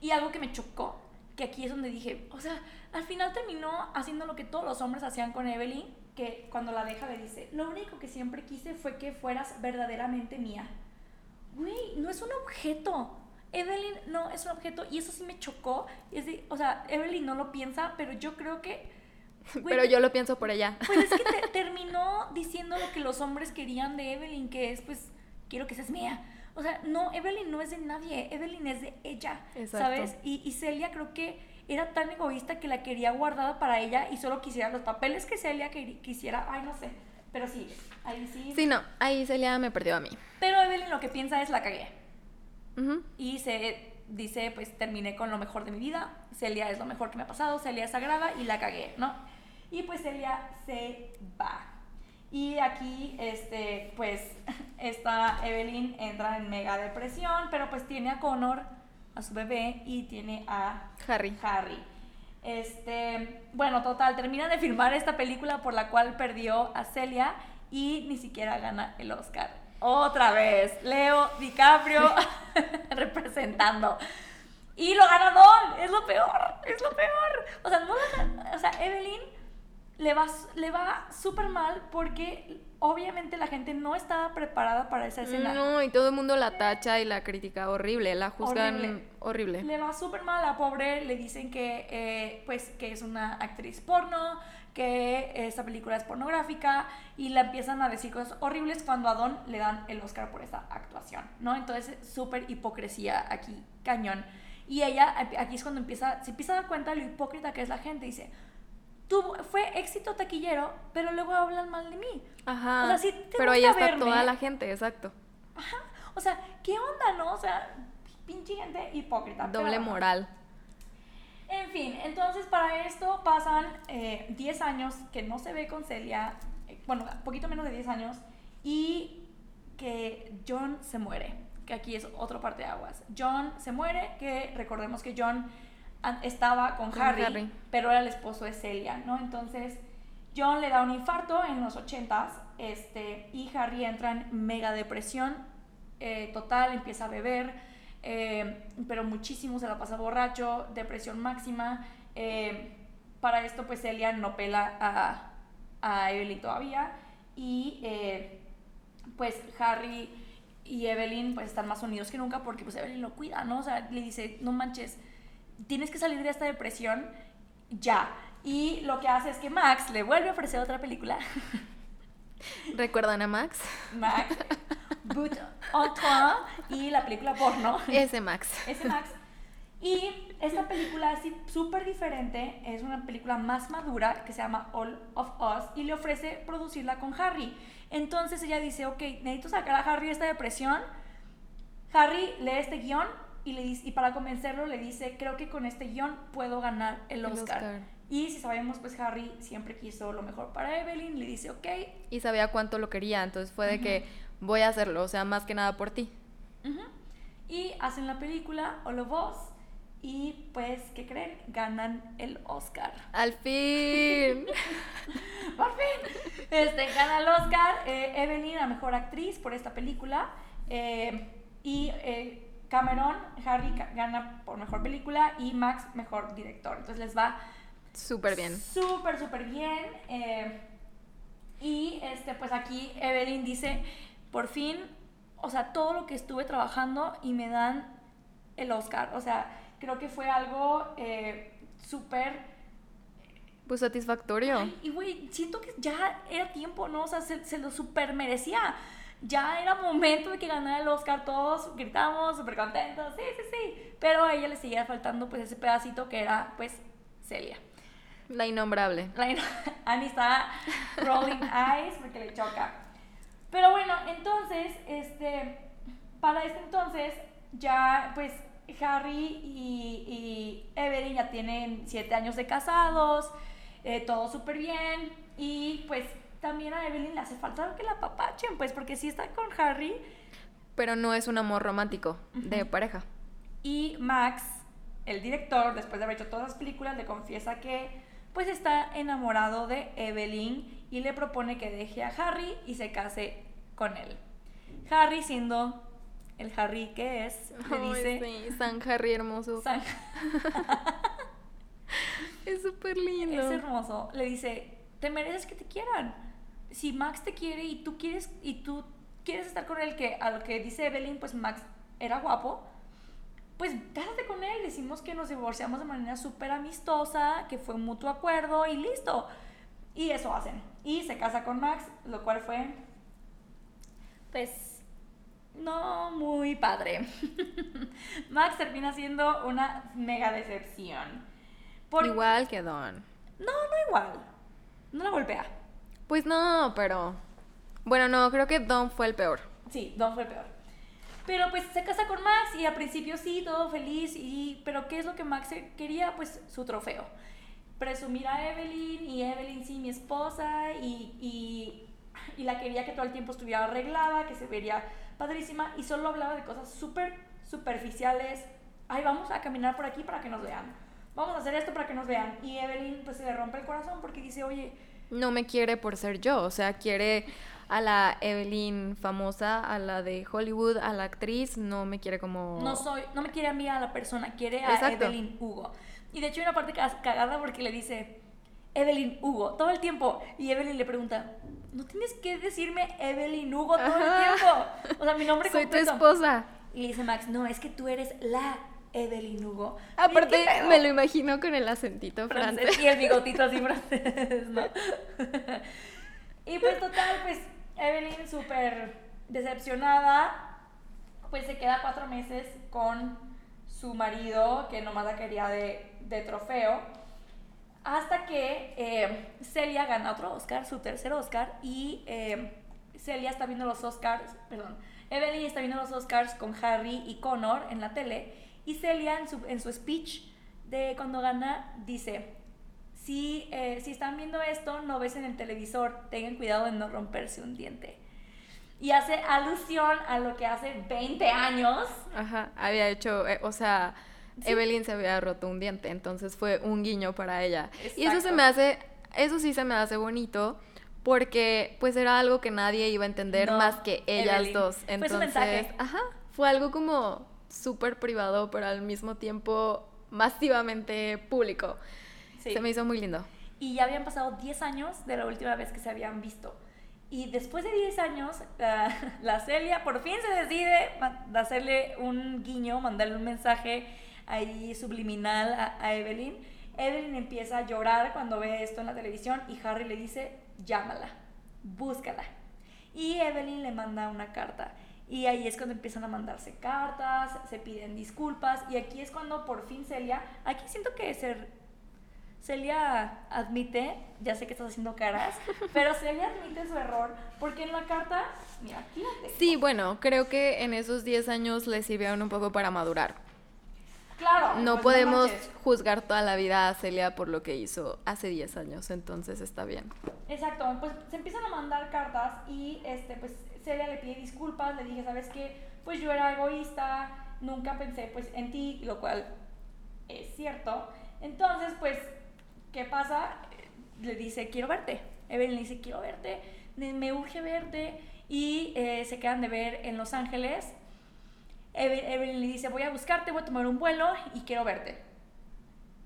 Y algo que me chocó, que aquí es donde dije, o sea, al final terminó haciendo lo que todos los hombres hacían con Evelyn, que cuando la deja le dice, lo único que siempre quise fue que fueras verdaderamente mía. Güey, no es un objeto. Evelyn no es un objeto y eso sí me chocó. Es de- o sea, Evelyn no lo piensa, pero yo creo que... güey, Pero yo lo pienso por ella. Pues es que te- terminó diciendo lo que los hombres querían de Evelyn, que es pues, quiero que seas mía. O sea, no, Evelyn no es de nadie, Evelyn es de ella, Exacto. ¿sabes? Y, y Celia creo que era tan egoísta que la quería guardada para ella y solo quisiera los papeles que Celia quisiera, ay, no sé, pero sí, ahí sí. Sí, no, ahí Celia me perdió a mí. Pero Evelyn lo que piensa es la cagué. Y se dice, pues terminé con lo mejor de mi vida, Celia es lo mejor que me ha pasado, Celia es sagrada y la cagué, ¿no? Y pues Celia se va. Y aquí, este, pues, esta Evelyn entra en mega depresión, pero pues tiene a Connor, a su bebé, y tiene a Harry. Harry. Este, bueno, total, termina de filmar esta película por la cual perdió a Celia y ni siquiera gana el Oscar. Otra vez, Leo DiCaprio representando. Y lo gana Don, es lo peor, es lo peor. O sea, no o sea, Evelyn le va, le va súper mal porque obviamente la gente no estaba preparada para esa escena. No, y todo el mundo la tacha y la critica horrible, la juzgan Horrible. horrible. Le va súper mal a la pobre, le dicen que, eh, pues, que es una actriz porno, que esta película es pornográfica y le empiezan a decir cosas horribles cuando a Don le dan el Oscar por esa actuación, ¿no? Entonces, súper hipocresía aquí, cañón. Y ella, aquí es cuando empieza, se empieza a dar cuenta de lo hipócrita que es la gente, dice, Tuvo, fue éxito taquillero, pero luego hablan mal de mí. Ajá. O sea, sí te pero ahí está verme. toda la gente, exacto. Ajá. O sea, ¿qué onda, no? O sea, pinche gente hipócrita. Doble moral. En fin, entonces para esto pasan eh, 10 años que no se ve con Celia, eh, bueno, poquito menos de 10 años, y que John se muere, que aquí es otra parte de aguas. John se muere, que recordemos que John estaba con, Con Harry, Harry. pero era el esposo de Celia, ¿no? Entonces John le da un infarto en los 80s, este, y Harry entra en mega depresión eh, total, empieza a beber, eh, pero muchísimo se la pasa borracho, depresión máxima. eh, para esto, pues Celia no pela a, a Evelyn todavía. Y eh, pues Harry y Evelyn pues están más unidos que nunca porque pues Evelyn lo cuida, ¿no? O sea, le dice, no manches, tienes que salir de esta depresión ya. Y lo que hace es que Max le vuelve a ofrecer otra película. ¿Recuerdan a Max? Max. But Antoine y la película porno. Ese Max. Ese Max. Y esta película así súper diferente, es una película más madura que se llama All of Us y le ofrece producirla con Harry. Entonces ella dice, ok, necesito sacar a Harry de esta depresión. Harry lee este guion y, le dice, y para convencerlo le dice, creo que con este guion puedo ganar el El Oscar. Y si sabemos, pues Harry siempre quiso lo mejor para Evelyn, le dice, ok. Y sabía cuánto lo quería, entonces fue de que voy a hacerlo, o sea, más que nada por ti. Ujú. Y hacen la película All of Us y pues, ¿qué creen? Ganan el Oscar. Al fin. Por fin. Este, gana el Oscar eh, Evelyn a Mejor Actriz por esta película. eh, y eh, Cameron, Harry gana por Mejor Película y Max Mejor Director. Entonces les va Súper bien. súper, súper bien. eh, y este, pues aquí Evelyn dice, por fin, o sea, todo lo que estuve trabajando y me dan el Oscar. O sea, creo que fue algo eh, súper... Pues satisfactorio. Ay, y güey, siento que ya era tiempo, ¿no? O sea, se, se lo super merecía. Ya era momento de que ganara el Oscar, todos gritamos, súper contentos, sí, sí, sí. Pero a ella le seguía faltando pues ese pedacito que era pues Celia. La innombrable. La- Annie está rolling eyes porque le choca. Pero bueno, entonces, este, para este entonces, ya pues Harry y, y Evelyn ya tienen siete años de casados, eh, todo súper bien. Y pues también a Evelyn le hace falta que la papachen, pues porque sí está con Harry Pero no es un amor romántico de pareja. Y Max, el director, después de haber hecho todas las películas, le confiesa que pues está enamorado de Evelyn y le propone que deje a Harry y se case con él. Harry, siendo el Harry que es, le dice... sí, San Harry hermoso. "San- Es súper lindo. es hermoso. Le dice, te mereces que te quieran. Si Max te quiere y tú quieres y tú quieres estar con él, que a lo que dice Evelyn, pues Max era guapo, pues cásate con él. Decimos que nos divorciamos de manera súper amistosa, que fue un mutuo acuerdo y listo. Y eso hacen. Y se casa con Max, lo cual fue, pues, no muy padre. Max termina siendo una mega decepción. Por- Igual que Don. no, no igual. No la golpea. Pues no, pero. Bueno, no, creo que Don fue el peor. Sí, Don fue el peor. Pero pues se casa con Max y al principio sí, todo feliz. Y, pero ¿qué es lo que Max quería? Pues su trofeo. Presumir a Evelyn y Evelyn sí, mi esposa. Y, y, y la quería que todo el tiempo estuviera arreglada, que se vería padrísima. Y solo hablaba de cosas súper superficiales. Ay, vamos a caminar por aquí para que nos vean. Vamos a hacer esto para que nos vean. Y Evelyn pues se le rompe el corazón porque dice, oye, No me quiere por ser yo, o sea, quiere a la Evelyn famosa, a la de Hollywood, a la actriz, no me quiere como... No soy, no me quiere a mí a la persona, quiere a Exacto. Evelyn Hugo. Y de hecho hay una parte ca- cagada porque le dice Evelyn Hugo todo el tiempo. Y Evelyn le pregunta, ¿no tienes que decirme Evelyn Hugo todo el tiempo? O sea, mi nombre Soy tu esposa. Y le dice Max, no, es que tú eres la Evelyn Hugo. Aparte, me lo imagino con el acentito francés francés. y el bigotito así francés, ¿no? y pues total, pues Evelyn súper decepcionada, pues se queda cuatro meses con su marido, que nomás la quería de, de trofeo, hasta que eh, Celia gana otro Oscar, su tercer Oscar, y eh, Celia está viendo los Oscars, perdón, Evelyn está viendo los Oscars con Harry y Connor en la tele, y Celia en su, en su speech de cuando gana dice, si, eh, si están viendo esto, no ves en el televisor, tengan cuidado de no romperse un diente. Y hace alusión a lo que hace 20 años Ajá, había hecho, eh, o sea, Sí. Evelyn se había roto un diente, entonces fue un guiño para ella. Y eso se me hace, eso sí se me hace bonito, porque pues era algo que nadie iba a entender No, más que ellas Evelyn. dos. Fue su Entonces, mensaje. ajá, fue algo como súper privado, pero al mismo tiempo masivamente público. Sí. Se me hizo muy lindo. Y ya habían pasado 10 años de la última vez que se habían visto. Y después de 10 años, la, la Celia por fin se decide hacerle un guiño, mandarle un mensaje ahí subliminal a, a Evelyn. Evelyn empieza a llorar cuando ve esto en la televisión y Harry le dice, llámala, búscala. y Evelyn le manda una carta. Y ahí es cuando empiezan a mandarse cartas, se piden disculpas y aquí es cuando por fin Celia, aquí siento que ser Celia admite, ya sé que estás haciendo caras, pero Celia admite su error porque en la carta, mira, aquí la tengo. Sí, bueno, creo que en esos 10 años le sirvieron un poco para madurar. Claro. No pues podemos juzgar toda la vida a Celia por lo que hizo hace 10 años, entonces está bien. Exacto, pues se empiezan a mandar cartas y este, pues Celia le pide disculpas, le dije, ¿sabes qué? Pues yo era egoísta, nunca pensé pues en ti, lo cual es cierto. Entonces, pues, ¿qué pasa? Le dice, quiero verte. Evelyn le dice, quiero verte, me urge verte y eh, se quedan de ver en Los Ángeles. Eve- Evelyn le dice, voy a buscarte, voy a tomar un vuelo y quiero verte.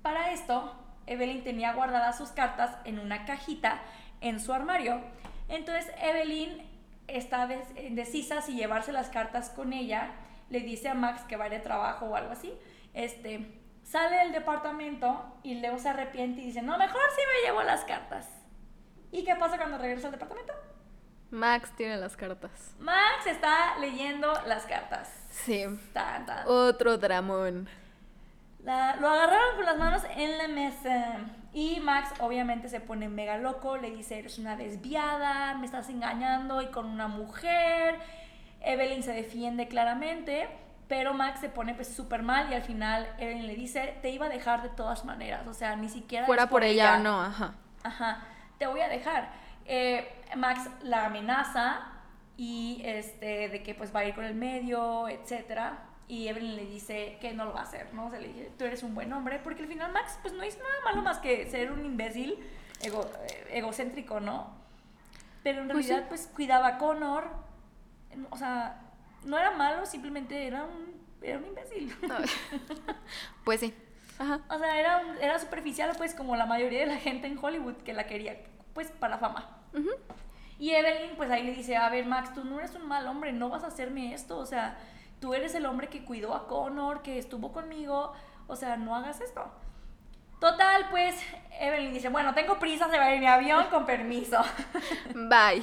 Para esto, Evelyn tenía guardadas sus cartas en una cajita en su armario. Entonces, Evelyn está indecisa si llevarse las cartas con ella. Le dice a Max que va de trabajo o algo así. Este, sale del departamento y luego se arrepiente y dice, no, mejor sí me llevo las cartas. ¿Y qué pasa cuando regresa al departamento? Max tiene las cartas. Max está leyendo las cartas. Sí. Tan, tan. Otro dramón. La- lo agarraron con las manos en la mesa. Y Max obviamente se pone mega loco, le dice, eres una desviada, me estás engañando y con una mujer. Evelyn se defiende claramente, pero Max se pone pues súper mal y al final Evelyn le dice, te iba a dejar de todas maneras, o sea, ni siquiera... Fuera por ella o no, ajá. Ajá, te voy a dejar. Eh, Max la amenaza y este de que pues va a ir con el medio, etcétera. Y Evelyn le dice que no lo va a hacer, ¿no? O sea, le dice, tú eres un buen hombre, porque al final Max pues no hizo nada malo más que ser un imbécil ego- eh, egocéntrico, ¿no? Pero en Pues sí. realidad pues cuidaba a Connor, o sea, no era malo, simplemente era un, era un imbécil. Pues sí. Ajá. O sea, era, un- era superficial, pues, como la mayoría de la gente en Hollywood que la quería, pues, para fama. Y Evelyn, pues ahí le dice, a ver, Max, tú no eres un mal hombre, no vas a hacerme esto, o sea, tú eres el hombre que cuidó a Connor, que estuvo conmigo, o sea, no hagas esto. Total, pues, Evelyn dice, bueno, tengo prisa, se va a ir mi avión, con permiso. Bye.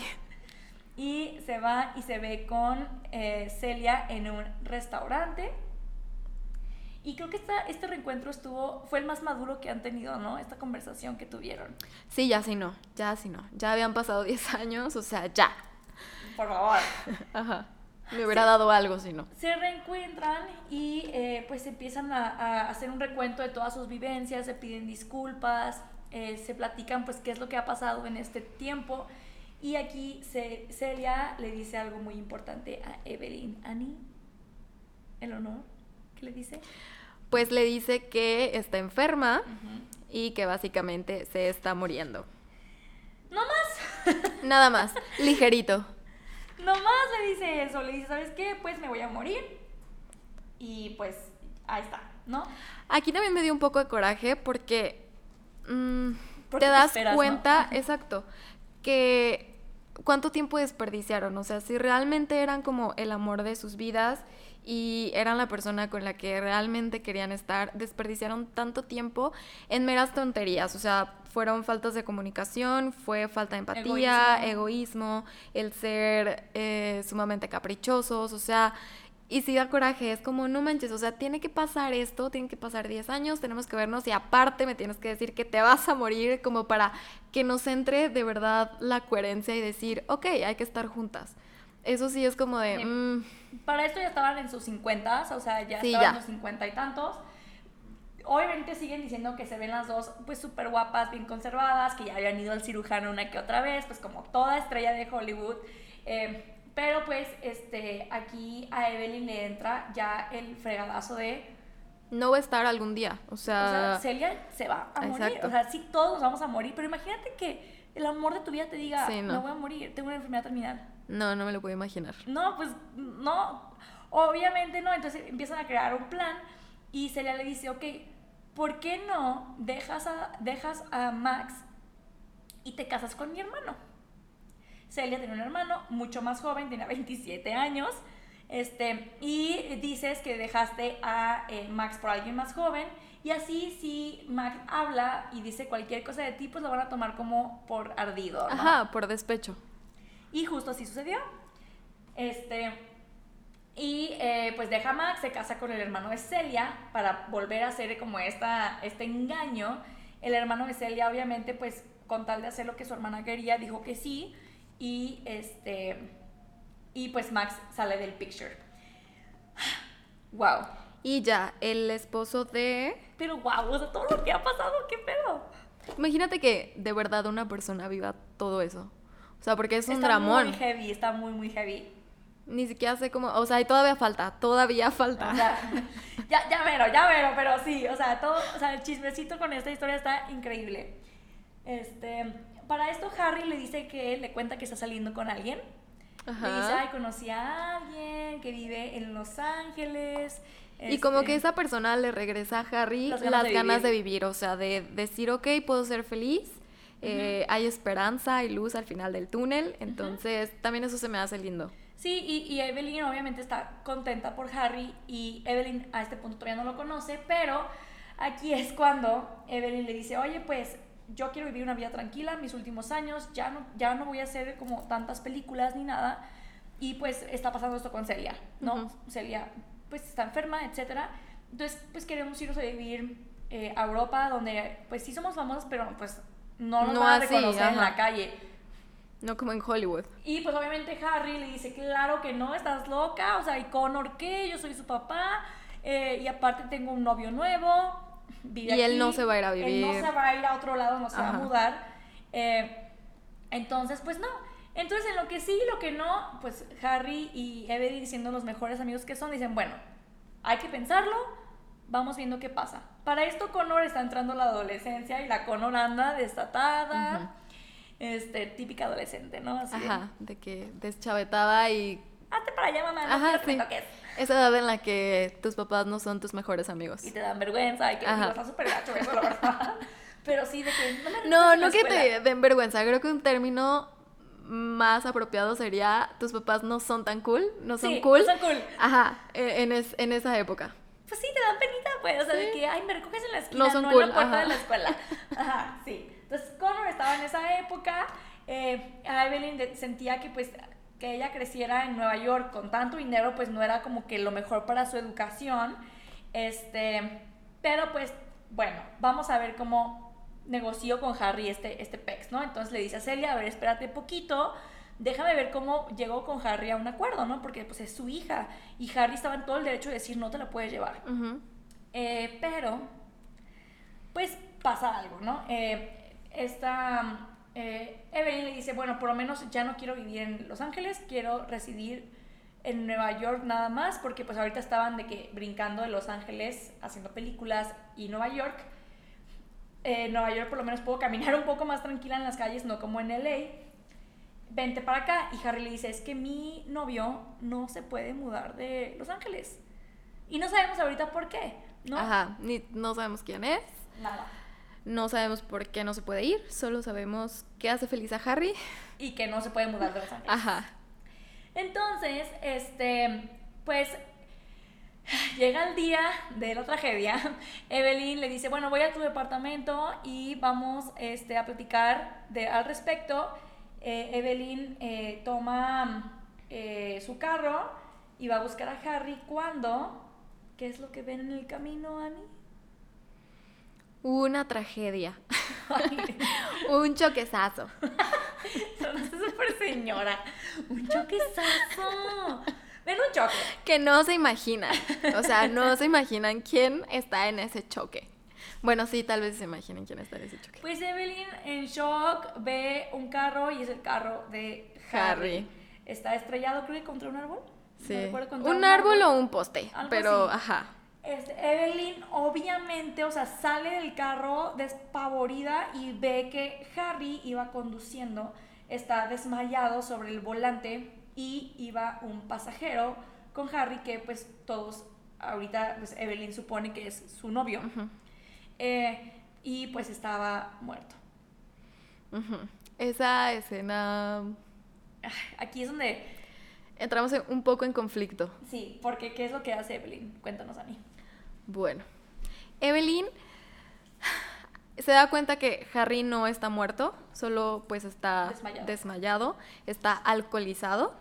Y se va y se ve con eh, Celia en un restaurante. Y creo que esta, este reencuentro estuvo, fue el más maduro que han tenido, ¿no? Esta conversación que tuvieron. Sí, ya sí no. Ya sí no. Ya habían pasado 10 años, o sea, ya. Por favor. Ajá. Me hubiera dado algo si no. Se reencuentran y eh, pues empiezan a, a hacer un recuento de todas sus vivencias, se piden disculpas, eh, se platican pues qué es lo que ha pasado en este tiempo. Y aquí Celia le dice algo muy importante a Evelyn. Annie, el honor, ¿qué le dice? Pues le dice que está enferma y que básicamente se está muriendo. No más, Nada más. Ligerito. no más le dice eso, le dice, ¿sabes qué? Pues me voy a morir. Y pues ahí está, ¿no? Aquí también me dio un poco de coraje porque mm, Porque te te das cuenta, exacto, que cuánto tiempo desperdiciaron. O sea, si realmente eran como el amor de sus vidas y eran la persona con la que realmente querían estar, desperdiciaron tanto tiempo en meras tonterías. O sea, fueron faltas de comunicación, fue falta de empatía, Egoísmo. egoísmo, el ser eh, sumamente caprichosos, o sea, y si da coraje, es como, no manches, o sea, tiene que pasar esto, tienen que pasar 10 años, tenemos que vernos y aparte me tienes que decir que te vas a morir como para que nos entre de verdad la coherencia y decir, ok, hay que estar juntas. Eso sí es como de, Sí. mm, Para esto ya estaban en sus 50, o sea, ya Sí, estaban ya. en los 50 y tantos. Obviamente siguen diciendo que se ven las dos pues súper guapas, bien conservadas, que ya habían ido al cirujano una que otra vez, pues como toda estrella de Hollywood. Eh, pero pues este, aquí a Evelyn le entra ya el fregadazo de, no va a estar algún día, o o sea, sea, Celia se va a morir. O sea, sí todos nos vamos a morir, pero imagínate que el amor de tu vida te diga, Sí, no. voy a morir, tengo una enfermedad terminal. no, no me lo puedo imaginar. No, pues no, obviamente no. Entonces empiezan a crear un plan y Celia le dice, ok, ¿por qué no dejas a, dejas a Max y te casas con mi hermano? Celia tiene un hermano mucho más joven, tenía 27 años, este, y dices que dejaste a eh, Max por alguien más joven, y así si Max habla y dice cualquier cosa de ti, pues lo van a tomar como por ardido, ¿no? Ajá, por despecho. Y justo así sucedió. Este, y eh, pues deja a Max, se casa con el hermano de Celia para volver a hacer como esta, este engaño. El hermano de Celia, obviamente, pues con tal de hacer lo que su hermana quería, dijo que sí. Y este. Y pues Max sale del picture. Wow. Y ya, el esposo de... Pero wow, o sea, todo lo que ha pasado, qué pedo. Imagínate que de verdad una persona viva todo eso. O sea, porque es un está dramón. muy heavy, está muy, muy heavy. Ni siquiera sé cómo... O sea, y todavía falta, todavía falta. O sea, ya, ya mero, ya mero, pero sí, o sea, todo, o sea, el chismecito con esta historia está increíble. Este, para esto Harry le dice que le cuenta que está saliendo con alguien. Ajá. Le dice, ay, conocí a alguien que vive en Los Ángeles. Y como este, que esa persona le regresa a Harry Las las ganas ganas, de de, vivir. o sea, de decir, ok, puedo ser feliz, eh, hay esperanza y luz al final del túnel, entonces también eso se me hace lindo. Sí, y, y Evelyn obviamente está contenta por Harry y Evelyn a este punto todavía no lo conoce, pero aquí es cuando Evelyn le dice, oye, pues yo quiero vivir una vida tranquila, mis últimos años, ya no, ya no voy a hacer como tantas películas ni nada, y pues está pasando esto con Celia, ¿no? Ujú. Celia pues está enferma, etcétera, entonces pues queremos irnos a vivir eh, a Europa, donde pues sí somos famosos, pero pues no nos No van a así, reconocer en la calle. No como en Hollywood. Y pues obviamente Harry le dice, claro que no, estás loca, o sea, ¿y Connor qué? Yo soy su papá, eh, y aparte tengo un novio nuevo. Y él aquí, no se va a ir a Él no vivir. se va a ir a otro lado, no se va a Ajá. mudar. eh, entonces, pues no. Entonces, en lo que sí y lo que no, pues Harry y Evelyn, siendo los mejores amigos que son, dicen, bueno, hay que pensarlo, vamos viendo qué pasa. Para esto Connor está entrando a la adolescencia y la Connor anda desatada, Ujú. este, típica adolescente, ¿no? Así Ajá, de que deschavetada y hazte para allá, mamá, no Ajá, que sí. toques. Esa edad en la que tus papás no son tus mejores amigos. Y te dan vergüenza y que Ajá. está súper gacho eso, la verdad. Pero sí, de que no me No, en no que te den vergüenza, creo que un término más apropiado sería tus papás no son tan cool, no son Sí, cool. no son cool. Ajá, e- en, es- en esa época. Pues sí, te dan penita, pues. O sea, de que, ay, me recoges en la esquina, No no, son en cool, la puerta ajá. de la escuela. Ajá, sí. Entonces, Connor estaba en esa época. Eh, a Evelyn sentía que, pues, que ella creciera en Nueva York con tanto dinero, pues no era como que lo mejor para su educación. Este, pero pues, bueno, vamos a ver cómo negoció con Harry este, este pex, ¿no? Entonces le dice a Celia, a ver, espérate poquito, déjame ver cómo llegó con Harry a un acuerdo, ¿no? Porque pues es su hija y Harry estaba en todo el derecho de decir, no te la puedes llevar. Eh, pero, pues pasa algo, ¿no? Eh, esta eh, Evelyn le dice, bueno, por lo menos ya no quiero vivir en Los Ángeles, quiero residir en Nueva York nada más, porque pues ahorita estaban de que brincando de Los Ángeles haciendo películas y Nueva York. Eh, en Nueva York por lo menos puedo caminar un poco más tranquila en las calles, no como en LA. Vente para acá. Y Harry le dice, es que mi novio no se puede mudar de Los Ángeles. Y no sabemos ahorita por qué, ¿no? Ajá, ni, no sabemos quién es, Nada. No sabemos por qué no se puede ir, solo sabemos qué hace feliz a Harry. Y que no se puede mudar de Los Ángeles. Ajá. Entonces, este, pues llega el día de la tragedia. Evelyn le dice, bueno, voy a tu departamento y vamos este, a platicar de, al respecto. Eh, Evelyn eh, toma eh, su carro y va a buscar a Harry cuando... ¿Qué es lo que ven en el camino, Annie? Una tragedia, un choquezazo. sonaste súper señora. Un choquezazo. Ven un choque. Que no se imaginan. O sea, no se imaginan quién está en ese choque. Bueno, sí, tal vez se imaginen quién está en ese choque. Pues Evelyn en shock ve un carro y es el carro de Harry. Harry. Está estrellado, creo que contra un árbol. No Sí. recuerdo, contra un árbol o un poste, Algo pero así. ajá. Este, Evelyn obviamente, o sea, sale del carro despavorida y ve que Harry iba conduciendo, está desmayado sobre el volante y iba un pasajero con Harry que pues todos ahorita pues Evelyn supone que es su novio. Eh, y pues estaba muerto. Esa escena Aquí es donde, entramos en- un poco en conflicto. sí, porque ¿qué es lo que hace Evelyn? Cuéntanos, Ani. Bueno, Evelyn se da cuenta que Harry no está muerto, solo pues está Desmayado. desmayado, está alcoholizado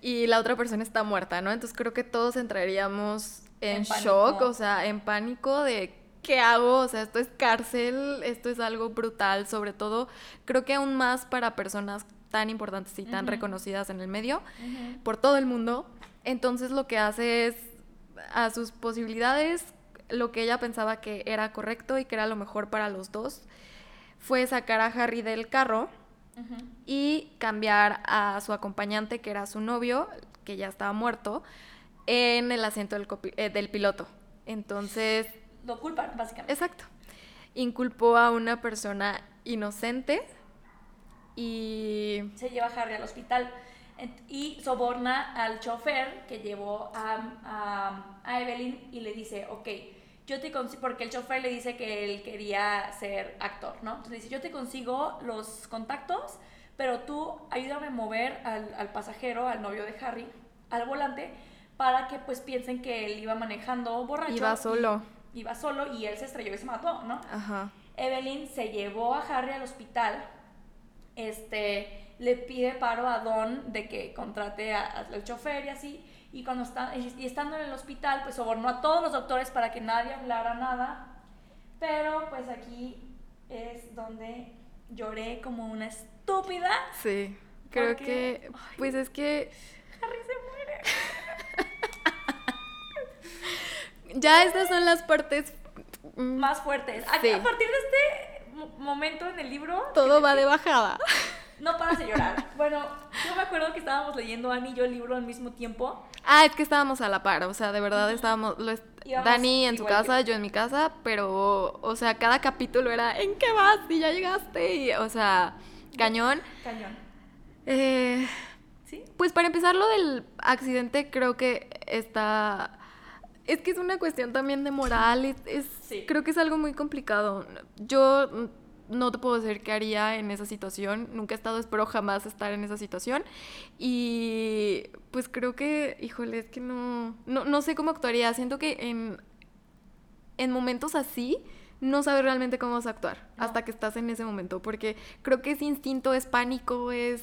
y la otra persona está muerta, ¿no? Entonces creo que todos entraríamos en, En pánico. shock, o sea, en pánico de qué hago, o sea, esto es cárcel, esto es algo brutal, sobre todo creo que aún más para personas tan importantes y tan reconocidas en el medio, por todo el mundo. Entonces lo que hace es a sus posibilidades, lo que ella pensaba que era correcto y que era lo mejor para los dos, fue sacar a Harry del carro y cambiar a su acompañante, que era su novio, que ya estaba muerto, en el asiento del, eh, del piloto. Entonces, Lo culpan, básicamente. exacto, inculpó a una persona inocente y... Se lleva a Harry al hospital y soborna al chofer que llevó a, a, a Evelyn y le dice, ok, yo te consigo, porque el chofer le dice que él quería ser actor, ¿no? Entonces dice, yo te consigo los contactos, pero tú ayúdame a mover al, al pasajero, al novio de Harry, al volante, para que pues piensen que él iba manejando borracho. Iba y- solo. iba solo y él se estrelló y se mató, ¿no? Ajá. Evelyn se llevó a Harry al hospital. Este, le pide paro a Don de que contrate a- al chofer y así. Y cuando está, y estando en el hospital, pues sobornó a todos los doctores para que nadie hablara nada. Pero pues aquí es donde lloré como una estúpida. Sí, creo Porque- que... Pues es que... Harry se muere. Ya estas son las partes... Más fuertes. A, Sí. a partir de este mo- momento en el libro, Todo va de bajada. no paras de llorar. Bueno, yo me acuerdo que estábamos leyendo Annie y yo el libro al mismo tiempo. Ah, es que estábamos a la par, o sea, de verdad estábamos... Lo es- Íbamos Dani en su que- casa, yo en mi casa, pero, o sea, cada capítulo era, ¿en qué vas? Y ya llegaste, y, o sea, cañón. Cañón. Eh, ¿Sí? Pues para empezar, lo del accidente creo que está... Es que es una cuestión también de moral, es, es- Sí. creo que es algo muy complicado. Yo no te puedo decir qué haría en esa situación, nunca he estado, espero jamás estar en esa situación. Y pues creo que, híjole, es que no, no, no sé cómo actuaría, siento que en, en momentos así no sabes realmente cómo vas a actuar No. hasta que estás en ese momento, porque creo que es instinto, es pánico, es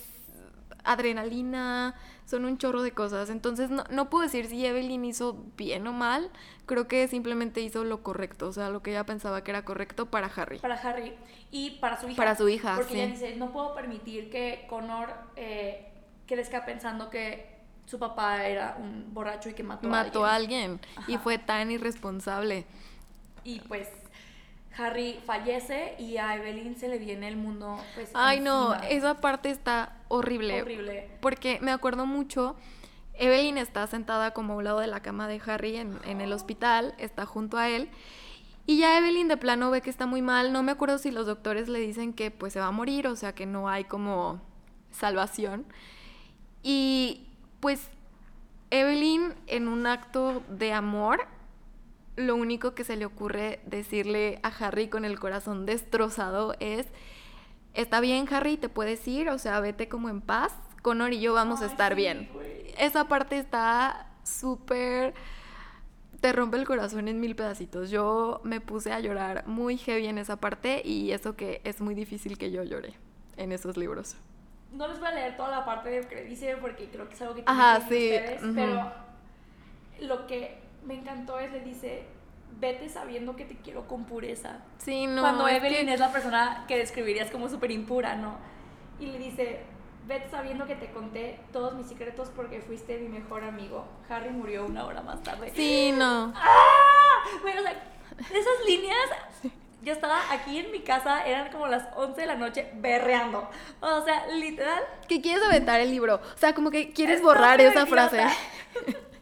adrenalina, son un chorro de cosas. Entonces no, no puedo decir si Evelyn hizo bien o mal, creo que simplemente hizo lo correcto, o sea, lo que ella pensaba que era correcto para Harry. Para Harry y para su hija. Para su hija, Porque sí. ella dice, no puedo permitir que Connor eh, crezca pensando que su papá era un borracho y que mató, Mató a a alguien. alguien y fue tan irresponsable. Y pues Harry fallece y a Evelyn se le viene el mundo pues Ay, no, esa parte está horrible. horrible. Porque me acuerdo mucho, Evelyn está sentada como a un lado de la cama de Harry en, en el hospital, está junto a él. Y ya Evelyn de plano ve que está muy mal. No me acuerdo si los doctores le dicen que pues se va a morir, o sea que no hay como salvación. Y pues Evelyn en un acto de amor, lo único que se le ocurre decirle a Harry con el corazón destrozado es, está bien Harry, te puedes ir, o sea, vete como en paz, Connor y yo vamos a estar sí, bien. Esa parte está súper... Te rompe el corazón en mil pedacitos. Yo me puse a llorar muy heavy en esa parte y eso que es muy difícil que yo llore en esos libros. No les voy a leer toda la parte de lo que dice porque creo que es algo que Ajá, sí, ustedes, pero lo que me encantó es le dice, vete sabiendo que te quiero con pureza. Sí, no. Cuando es Evelyn que- es la persona que describirías como súper impura, ¿no? Y le dice, vete sabiendo que te conté todos mis secretos porque fuiste mi mejor amigo. Harry murió una hora más tarde. Sí, no. ¡Ah! Bueno, o sea, esas líneas, yo estaba aquí en mi casa, eran como las 11 de la noche berreando. O sea, literal. Que quieres aventar el libro. O sea, como que quieres borrar esa frase.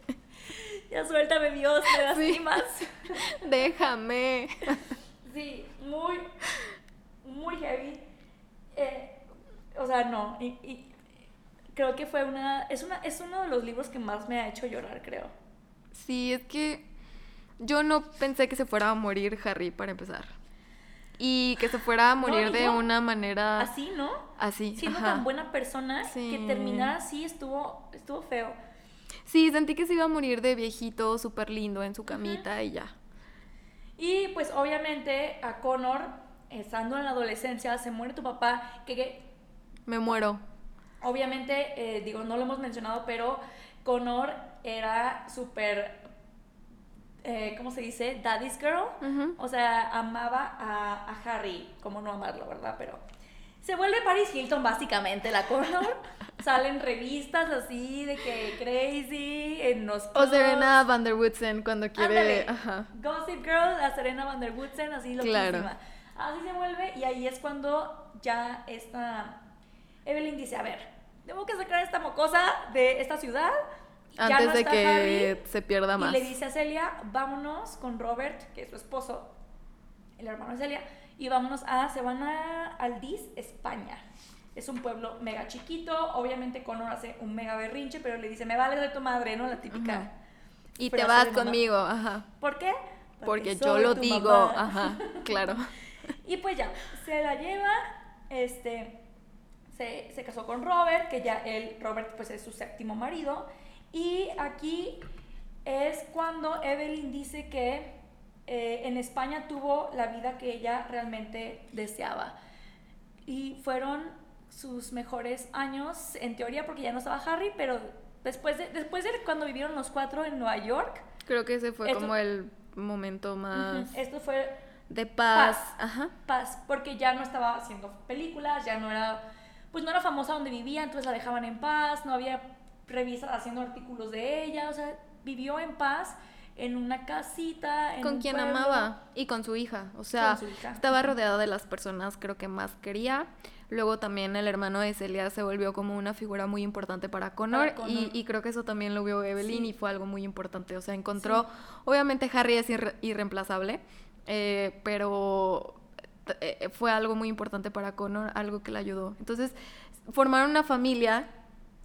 Ya suéltame, Dios, me lastimas. Déjame. Sí, muy, muy heavy. Eh, o sea, no. Y, y creo que fue una es, una. es uno de los libros que más me ha hecho llorar, creo. Sí, es que yo no pensé que se fuera a morir Harry para empezar. Y que se fuera a morir de yo. una manera Así, ¿no? así. Siendo ajá. tan buena persona Sí. que terminar así estuvo, estuvo feo. Sí, sentí que se iba a morir de viejito, súper lindo en su camita y ya. Y pues obviamente a Connor, estando en la adolescencia, se muere tu papá, que, que Me muero. obviamente, eh, digo, no lo hemos mencionado, pero Connor era súper, eh, ¿cómo se dice? Daddy's girl. O sea, amaba a, a Harry, como no amarlo, ¿verdad? Pero se vuelve Paris Hilton básicamente, la Connor. Salen revistas así de que crazy, en los O. Serena Van der Woodsen cuando quiere. Ajá. Gossip Girl, la Serena Van der Woodsen, así Claro. loquísima. Así se vuelve y ahí es cuando ya esta Evelyn dice, a ver, tengo que sacar a esta mocosa de esta ciudad. Ya Antes no de está que Harry. se pierda más. Y le dice a Celia, vámonos con Robert, que es su esposo, el hermano de Celia, y vámonos a, se van a Aldis, España. Es un pueblo mega chiquito, obviamente Connor hace un mega berrinche, pero le dice, me vale de tu madre, ¿no? La típica. Y te vas conmigo, ajá. ¿Por qué? Porque yo lo digo, mamá. ajá, claro. Y pues ya, se la lleva, este, se, se casó con Robert, que ya él, Robert, pues es su séptimo marido. Y aquí es cuando Evelyn dice que eh, en España tuvo la vida que ella realmente deseaba. Y fueron sus mejores años, en teoría, porque ya no estaba Harry, pero después de, después de cuando vivieron los cuatro en Nueva York, Creo que ese fue Esto- como el momento más ujú, esto fue de paz. Paz. Ajá. paz, porque ya no estaba haciendo películas, ya no era, pues no era famosa donde vivía, entonces la dejaban en paz, no había revistas haciendo artículos de ella, o sea, vivió en paz en una casita, en Con un quien pueblo. amaba y con su hija. O sea, hija. estaba rodeada de las personas creo que más quería. Luego también el hermano de Celia se volvió como una figura muy importante para Connor, Para Y, Connor. y creo que eso también lo vio Evelyn Sí. y fue algo muy importante. O sea, encontró, obviamente Harry es irre- irreemplazable, eh, pero eh, fue algo muy importante para Connor, algo que le ayudó. Entonces, formaron una familia,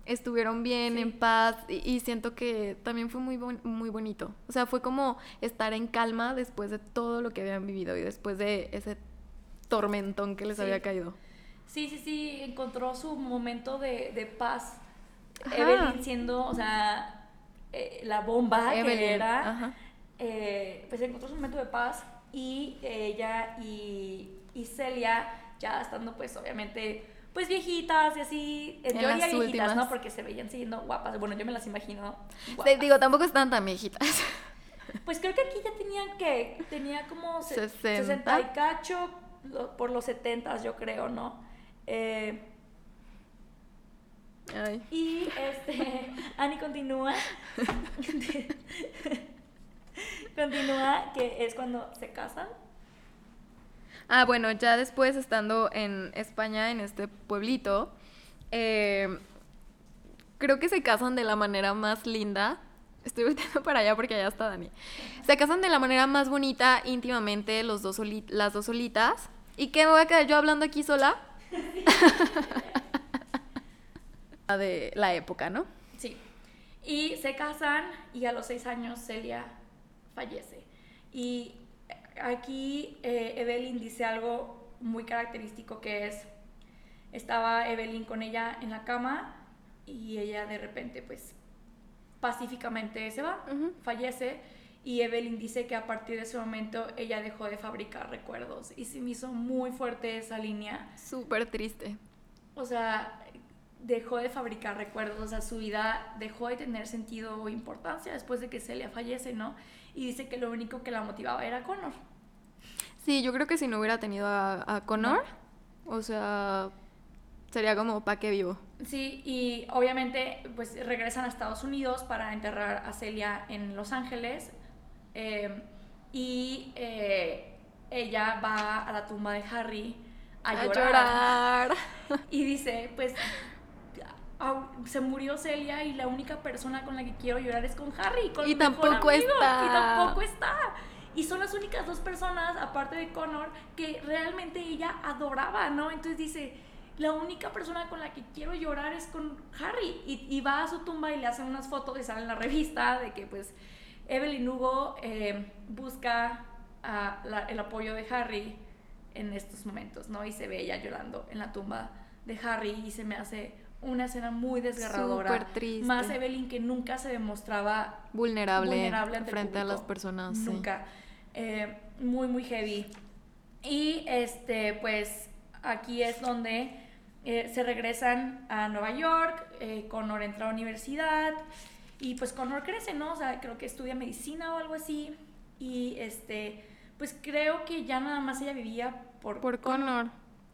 estuvieron bien, Sí. en paz, y, y siento que también fue muy, bon- muy bonito. O sea, fue como estar en calma después de todo lo que habían vivido y después de ese tormentón que les Sí. había caído. Sí, sí, sí, encontró su momento de, de paz. Ajá. Evelyn siendo, o sea, eh, la bomba Evelyn, que era, eh, pues encontró su momento de paz y ella y, y Celia ya estando pues obviamente pues viejitas y así, en, En teoría viejitas, últimas. ¿no? Porque se veían siendo guapas. Bueno, yo me las imagino. Guapas. digo, tampoco están tan viejitas. Pues creo que aquí ya tenían que, tenía como se- 60. 60 y cacho por los 70 yo creo, ¿no? Eh, Ay. Y este, Annie continúa. continúa, que es cuando se casan. Ah, bueno, ya después estando en España, en este pueblito, eh, creo que se casan de la manera más linda. Estoy volteando para allá porque allá está Dani. Se casan de la manera más bonita, íntimamente, los dos soli- las dos solitas. ¿Y qué me voy a quedar yo hablando aquí sola? de la época, ¿no? Sí. Y se casan y a los seis años Celia fallece. Y aquí eh, Evelyn dice algo muy característico que es, estaba Evelyn con ella en la cama y ella de repente pues pacíficamente se va, Ujú. fallece y Evelyn dice que a partir de ese momento ella dejó de fabricar recuerdos y se me hizo muy fuerte esa línea. Súper triste. O sea, dejó de fabricar recuerdos, o sea, su vida dejó de tener sentido o importancia después de que Celia fallece, ¿no? Y dice que lo único que la motivaba era Connor. Sí, yo creo que si no hubiera tenido a, a Connor, o sea, sería como, ¿pa' qué vivo? Sí, y obviamente pues regresan a Estados Unidos para enterrar a Celia en Los Ángeles eh, y eh, ella va a la tumba de Harry a, A llorar. llorar. Y dice, pues se murió Celia y la única persona con la que quiero llorar es con Harry. Con Y mi mejor tampoco está. Y tampoco está. Y son las únicas dos personas, aparte de Connor, que realmente ella adoraba, ¿no? Entonces dice, la única persona con la que quiero llorar es con Harry. Y, y va a su tumba y le hacen unas fotos y sale en la revista de que pues Evelyn Hugo eh, busca a la- el apoyo de Harry en estos momentos, ¿no? Y se ve ella llorando en la tumba de Harry y se me hace una escena muy desgarradora. Súper triste. Más Evelyn que nunca se demostraba Vulnerable, vulnerable ante el frente a las personas. sí. Eh, muy, muy heavy. Y este, pues aquí es donde eh, se regresan a Nueva York, eh, Connor entra a la universidad y pues Connor crece, ¿no? O sea, creo que estudia medicina o algo así. Y este, pues creo que ya nada más ella vivía por, Por Connor.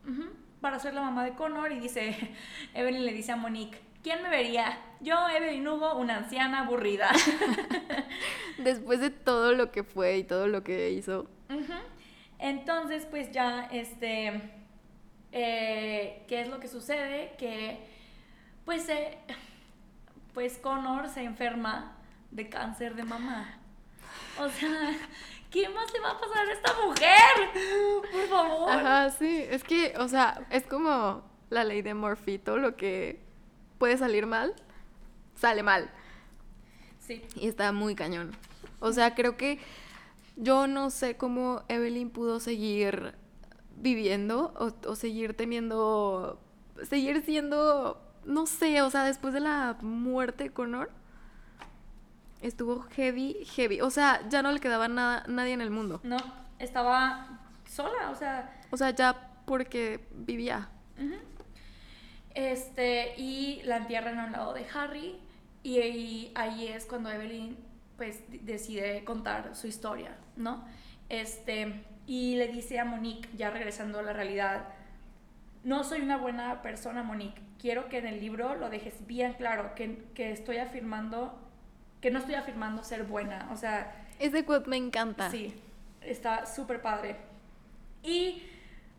Ujú, para ser la mamá de Connor y dice, Evelyn le dice a Monique, ¿quién me vería? Yo, Evelyn Hugo, una anciana aburrida. Después de todo lo que fue y todo lo que hizo. Entonces, pues ya, este, eh, ¿qué es lo que sucede? Que, pues, eh, pues Connor se enferma de cáncer de mama. O sea, ¿qué más le va a pasar a esta mujer? Por favor. Ajá, sí. Es que, o sea, es como la ley de Murphy. Todo lo que puede salir mal, sale mal. Sí. Y está muy cañón. O sea, creo que yo no sé cómo Evelyn pudo seguir viviendo o, o seguir teniendo, seguir siendo, no sé, o sea, después de la muerte de Connor, estuvo heavy, heavy. O sea, ya no le quedaba nada, nadie en el mundo. No, estaba sola, o sea, O sea, ya porque vivía. Este, y la entierran a un lado de Harry. Y, ahí- ahí es cuando Evelyn, pues, decide contar su historia, ¿no? Este, y le dice a Monique, ya regresando a la realidad, no soy una buena persona, Monique. Quiero que en el libro lo dejes bien claro, que, que estoy afirmando, que no estoy afirmando ser buena. O sea, Ese quote me encanta. Sí, está súper padre. Y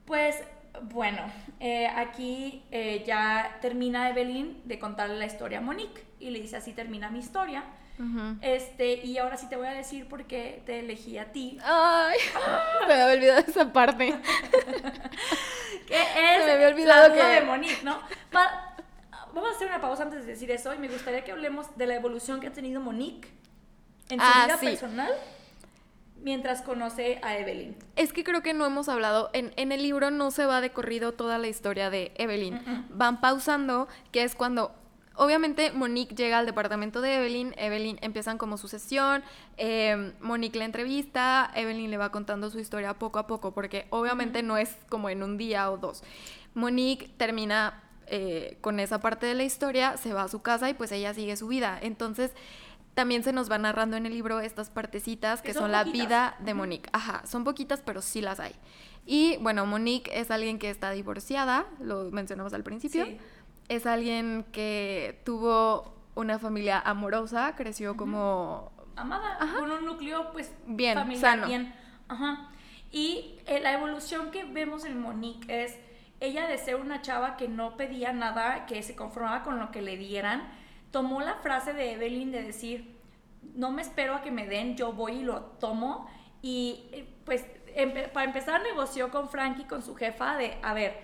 pues bueno, eh, aquí eh, ya termina Evelyn de contarle la historia a Monique y le dice así termina mi historia. Este, y ahora sí te voy a decir por qué te elegí a ti. Ay, me había olvidado esa parte. Que es me había olvidado la duda que- de Monique, ¿no? Vamos a hacer una pausa antes de decir eso y me gustaría que hablemos de la evolución que ha tenido Monique en su Ah, vida sí. personal mientras conoce a Evelyn. Es que creo que no hemos hablado, en, en el libro no se va de corrido toda la historia de Evelyn. Van pausando, que es cuando, obviamente, Monique llega al departamento de Evelyn, Evelyn empiezan como su sesión, eh, Monique la entrevista, Evelyn le va contando su historia poco a poco, porque obviamente no es como en un día o dos. Monique termina eh, con esa parte de la historia, se va a su casa y pues ella sigue su vida. Entonces... También se nos va narrando en el libro estas partecitas que, Que son, son la vida de Monique. Ajá, son poquitas, pero sí las hay. Y bueno, Monique es alguien que está divorciada, lo mencionamos al principio. Sí. Es alguien que tuvo una familia amorosa, creció como... amada, con un núcleo pues Bien, familiar sano. bien. Ajá. Y eh, la evolución que vemos en Monique es ella de ser una chava que no pedía nada, que se conformaba con lo que le dieran, tomó la frase de Evelyn de decir, no me espero a que me den, yo voy y lo tomo. Y eh, pues empe- para empezar negoció con Frankie, con su jefa, de, a ver,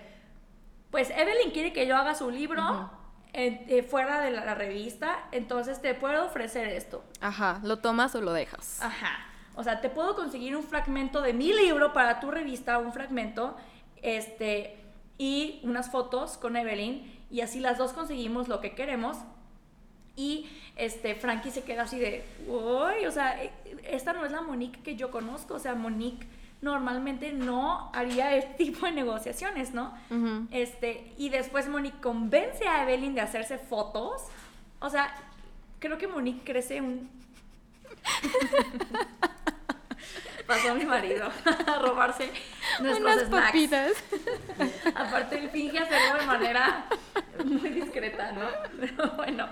pues Evelyn quiere que yo haga su libro eh, fuera de la, la revista, entonces te puedo ofrecer esto. Ajá, lo tomas o lo dejas. Ajá. O sea, te puedo conseguir un fragmento de mi libro para tu revista, un fragmento, este, y unas fotos con Evelyn, y así las dos conseguimos lo que queremos. Y este, Frankie se queda así de, uy, o sea, eh, esta no es la Monique que yo conozco, o sea, Monique normalmente no haría este tipo de negociaciones, ¿no? Este, y después Monique convence a Evelyn de hacerse fotos. O sea, creo que Monique crece un. Pasó a mi marido a robarse nuestros Unas snacks. papitas. Aparte, él finge hacerlo de manera muy discreta, ¿no? Pero bueno.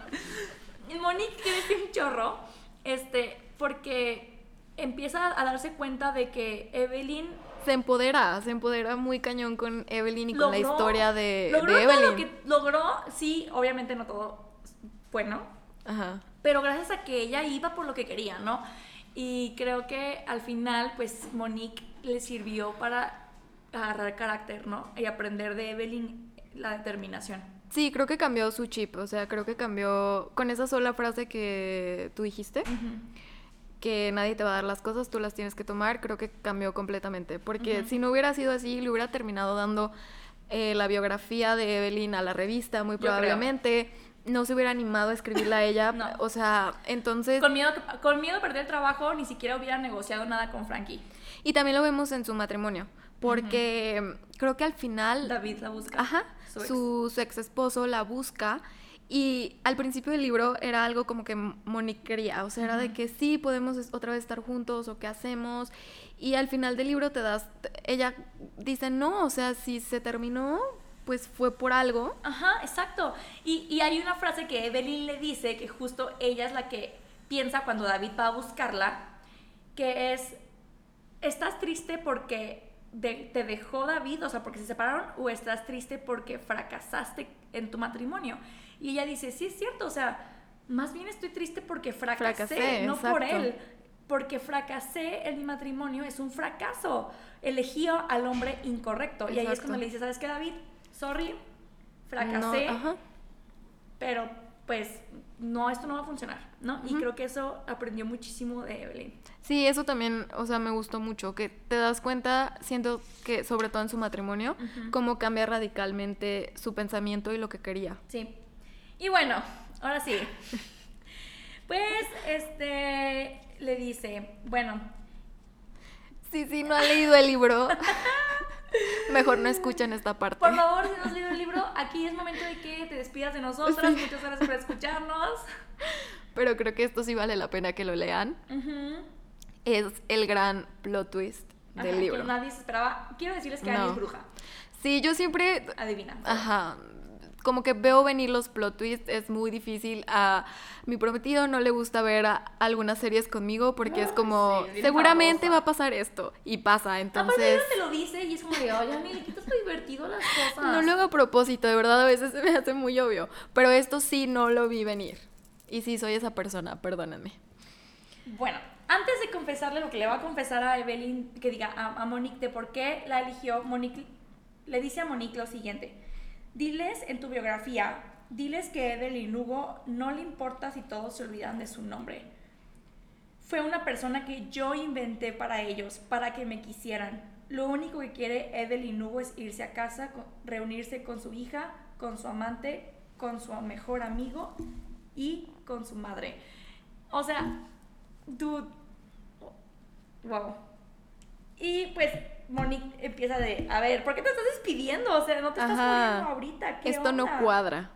Monique crece un chorro, este, porque empieza a darse cuenta de que Evelyn Se empodera, se empodera muy cañón con Evelyn y con la historia de, logró de todo Evelyn. lo que logró, sí, obviamente no todo bueno, Ajá. pero gracias a que ella iba por lo que quería, ¿no? Y creo que al final, pues Monique le sirvió para agarrar carácter, ¿no? Y aprender de Evelyn la determinación. Sí, creo que cambió su chip, o sea, creo que cambió con esa sola frase que tú dijiste, que nadie te va a dar las cosas, tú las tienes que tomar, creo que cambió completamente, porque Ujú. si no hubiera sido así, le hubiera terminado dando eh, la biografía de Evelyn a la revista, muy probablemente, no se hubiera animado a escribirla a ella. No. O sea, entonces... Con miedo, con miedo a perder el trabajo, ni siquiera hubiera negociado nada con Frankie. Y también lo vemos en su matrimonio, porque creo que al final... David la busca. Ajá, Su ex. su, su ex esposo la busca y al principio del libro era algo como que Monique quería, o sea, era de que sí, podemos es- otra vez estar juntos o qué hacemos. Y al final del libro te das, ella dice, no, o sea, si se terminó, pues fue por algo. Ajá, exacto. Y, y hay una frase que Evelyn le dice que justo ella es la que piensa cuando David va a buscarla, que es, ¿estás triste porque de- te dejó David, o sea, porque se separaron, o estás triste porque fracasaste en tu matrimonio? Y ella dice, sí es cierto, o sea, más bien estoy triste porque fracasé, Fracasé, no por él. Porque fracasé en mi matrimonio, es un fracaso. Elegí al hombre incorrecto. Y ahí es cuando le dice, ¿sabes qué, David? Sorry, fracasé, No, ajá. pero pues no, esto no va a funcionar, ¿no? Y creo que eso aprendió muchísimo de Evelyn. Sí, eso también, o sea, me gustó mucho, que te das cuenta, siento que sobre todo en su matrimonio, cómo cambia radicalmente su pensamiento y lo que quería. Sí. Y bueno, ahora sí. Pues, este, le dice, bueno, Sí, sí, no ha leído el libro. Mejor no escuchen esta parte. por favor, si no has leído el libro, aquí es momento de que te despidas de nosotras. Sí. Muchas gracias por escucharnos. Pero creo que esto sí vale la pena que lo lean. Ujú. Es el gran plot twist Ajá, del libro. Que nadie se esperaba. Quiero decirles que Annie No. es bruja. Sí, yo siempre, Adivina. ajá, como que veo venir los plot twists, es muy difícil. A mi prometido no le gusta ver algunas series conmigo porque es Ay, como, sí, seguramente famosa. va a pasar esto. Y pasa, Aparte entonces... ella te lo dice y es como de, oye, Annie, le quitas lo divertido a las cosas. No lo hago a propósito, de verdad, a veces se me hace muy obvio. Pero esto sí no lo vi venir. Y sí soy esa persona, perdónenme. Bueno, antes de confesarle lo que le va a confesar a Evelyn, que diga a, a Monique de por qué la eligió, Monique le dice a Monique lo siguiente. Diles en tu biografía, diles que Evelyn Hugo no le importa si todos se olvidan de su nombre. Fue una persona que yo inventé para ellos, para que me quisieran. Lo único que quiere Evelyn Hugo es irse a casa, reunirse con su hija, con su amante, con su mejor amigo y con su madre. O sea, dude. Wow. Y pues Monique empieza de, a ver, ¿por qué te estás despidiendo? O sea, no te estás muriendo ahorita. ¿qué Esto no onda?" cuadra.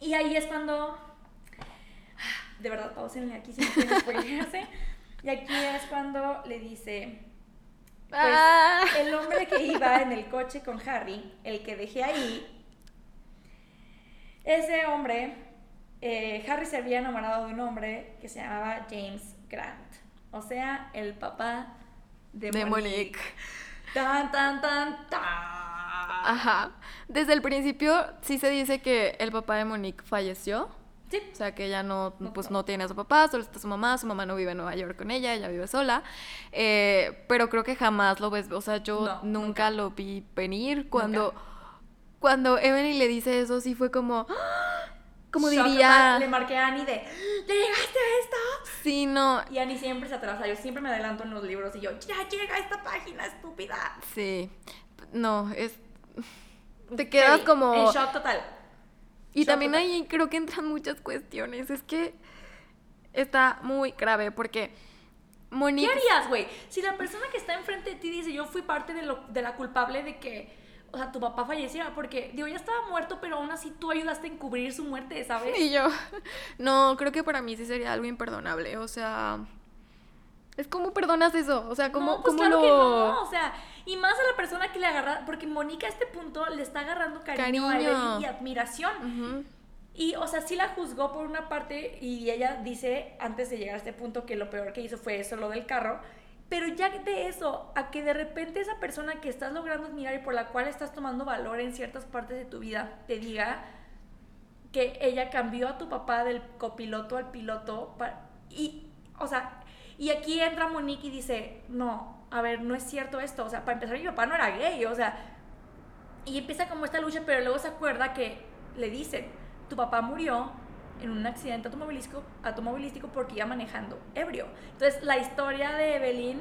Y ahí es cuando. De verdad, pausenle aquí si no quieren spoilearse. Y aquí es cuando le dice. Pues, Ah. el hombre que iba en el coche con Harry, el que dejé ahí, ese hombre, eh, Harry se había enamorado de un hombre que se llamaba James Grant, o sea, el papá de, De Monique. Monique. Tan, tan, tan, tan. Ajá. Desde el principio sí se dice que el papá de Monique falleció. Sí. O sea, que ella no, pues, no. tiene a su papá, solo está su mamá, su mamá no vive en Nueva York con ella, ella vive sola. Eh, pero creo que jamás lo ves, o sea, yo No, nunca, nunca. lo vi venir. Cuando, cuando Evelyn le dice eso, sí fue como, ¡ah! Como diría. Le marqué a Annie de, ¿ya llegaste a esto? sí, no, Y Annie siempre se atrasa, yo siempre me adelanto en los libros y yo, ya llega esta página, estúpida. sí, no, es, te quedas Sí, como... En shock total. Y Shock también total. ahí creo que entran muchas cuestiones. Es que está muy grave porque ¿Qué harías, güey? Si la persona que está enfrente de ti dice, yo fui parte de, lo, de la culpable de que, o sea, tu papá falleciera, porque, digo, ya estaba muerto, pero aún así tú ayudaste a encubrir su muerte, ¿sabes? Y yo. No, creo que para mí sí sería algo imperdonable. O sea. Es como perdonas eso. O sea, como no, pues cómo claro lo. que no, o sea, y más a la persona que le agarra, porque Mónica a este punto le está agarrando cariño, y admiración. Y, o sea, sí la juzgó por una parte y ella dice, antes de llegar a este punto, que lo peor que hizo fue eso, lo del carro. Pero ya de eso, a que de repente esa persona que estás logrando admirar y por la cual estás tomando valor en ciertas partes de tu vida, te diga que ella cambió a tu papá del copiloto al piloto. y, o sea, y aquí entra Monique y dice, no, a ver, no es cierto esto. O sea, para empezar, mi papá no era gay, o sea, y empieza como esta lucha, pero luego se acuerda que le dicen, tu papá murió en un accidente automovilístico, automovilístico porque iba manejando ebrio. Entonces la historia de Evelyn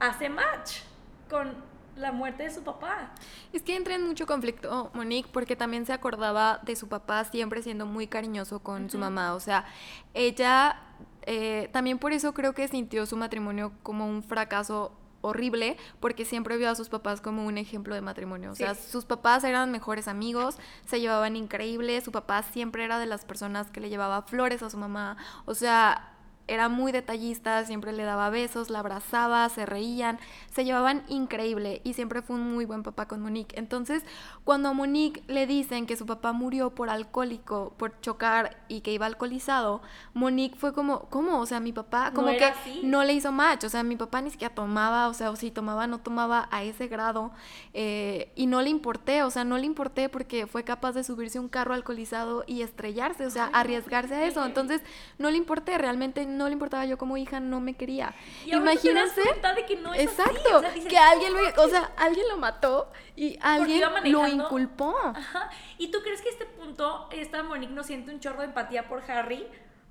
hace match con la muerte de su papá. Es que entra en mucho conflicto Monique porque también se acordaba de su papá siempre siendo muy cariñoso con su mamá. O sea, ella eh, también por eso creo que sintió su matrimonio como un fracaso horrible porque siempre vio a sus papás como un ejemplo de matrimonio. O sea, sus papás eran mejores amigos, se llevaban increíble, su papá siempre era de las personas que le llevaba flores a su mamá. O sea, era muy detallista, siempre le daba besos, la abrazaba, se reían, se llevaban increíble y siempre fue un muy buen papá con Monique. Entonces, cuando a Monique le dicen que su papá murió por alcohólico, por chocar y que iba alcoholizado, Monique fue como, ¿cómo? O sea, mi papá como que no le hizo match, o sea, mi papá ni siquiera tomaba, o sea, o si tomaba, no tomaba a ese grado eh, y no le importé, o sea, no le importé porque fue capaz de subirse a un carro alcoholizado y estrellarse, o sea, arriesgarse a eso. Entonces, no le importé, realmente no le importaba yo como hija, no me quería. Imagínense. de que no es exacto, que alguien lo, o sea, alguien lo mató y alguien lo inculpó. Ajá. ¿Y tú crees que a este punto esta Monique no siente un chorro de empatía por Harry,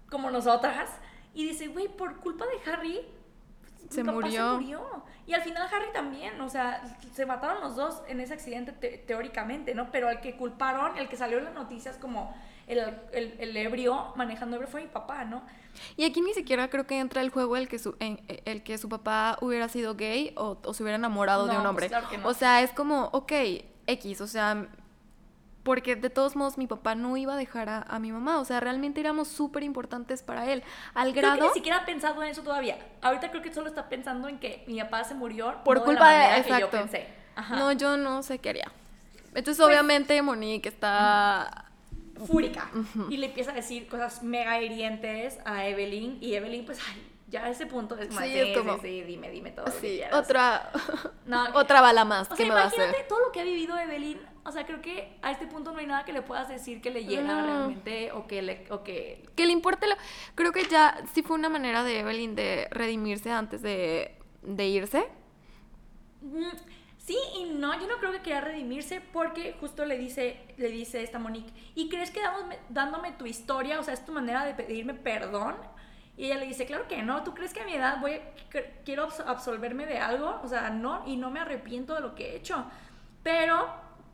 como nosotras? Y dice, güey, por culpa de Harry, se murió. se murió. Y al final Harry también, o sea, se mataron los dos en ese accidente teóricamente, ¿no? Pero al que culparon, el que salió en las noticias como el, el, el ebrio manejando ebrio fue mi papá, ¿no? Y aquí ni siquiera creo que entra el juego el que su, el que su papá hubiera sido gay o, se hubiera enamorado de un pues hombre. O sea, es como, ok, X, o sea, porque de todos modos mi papá no iba a dejar a, mi mamá, o sea, realmente éramos súper importantes para él, al grado... Creo que ni siquiera ha pensado en eso todavía, ahorita creo que solo está pensando en que mi papá se murió por culpa de, exacto. No, yo no sé qué haría. Entonces, pues obviamente, Monique está fúrica. Y le empieza a decir cosas mega hirientes a Evelyn. Y Evelyn, pues, ay, ya a ese punto es más. Sí, es como, sí, dime, dime todo. Sí, otra, otra bala más. O sea, imagínate todo lo que ha vivido Evelyn. O sea, creo que a este punto no hay nada que le puedas decir que le llega realmente o que le. O que... que le importe. Lo... Creo que ya sí fue una manera de Evelyn de redimirse antes de, de irse. Mm, Sí y no, yo no creo que quiera redimirse porque justo le dice, le dice esta Monique, ¿y crees que dándome tu historia, o sea, es tu manera de pedirme perdón? Y ella le dice, claro que no, ¿tú crees que a mi edad voy quiero absolverme de algo? O sea, no, y no me arrepiento de lo que he hecho. Pero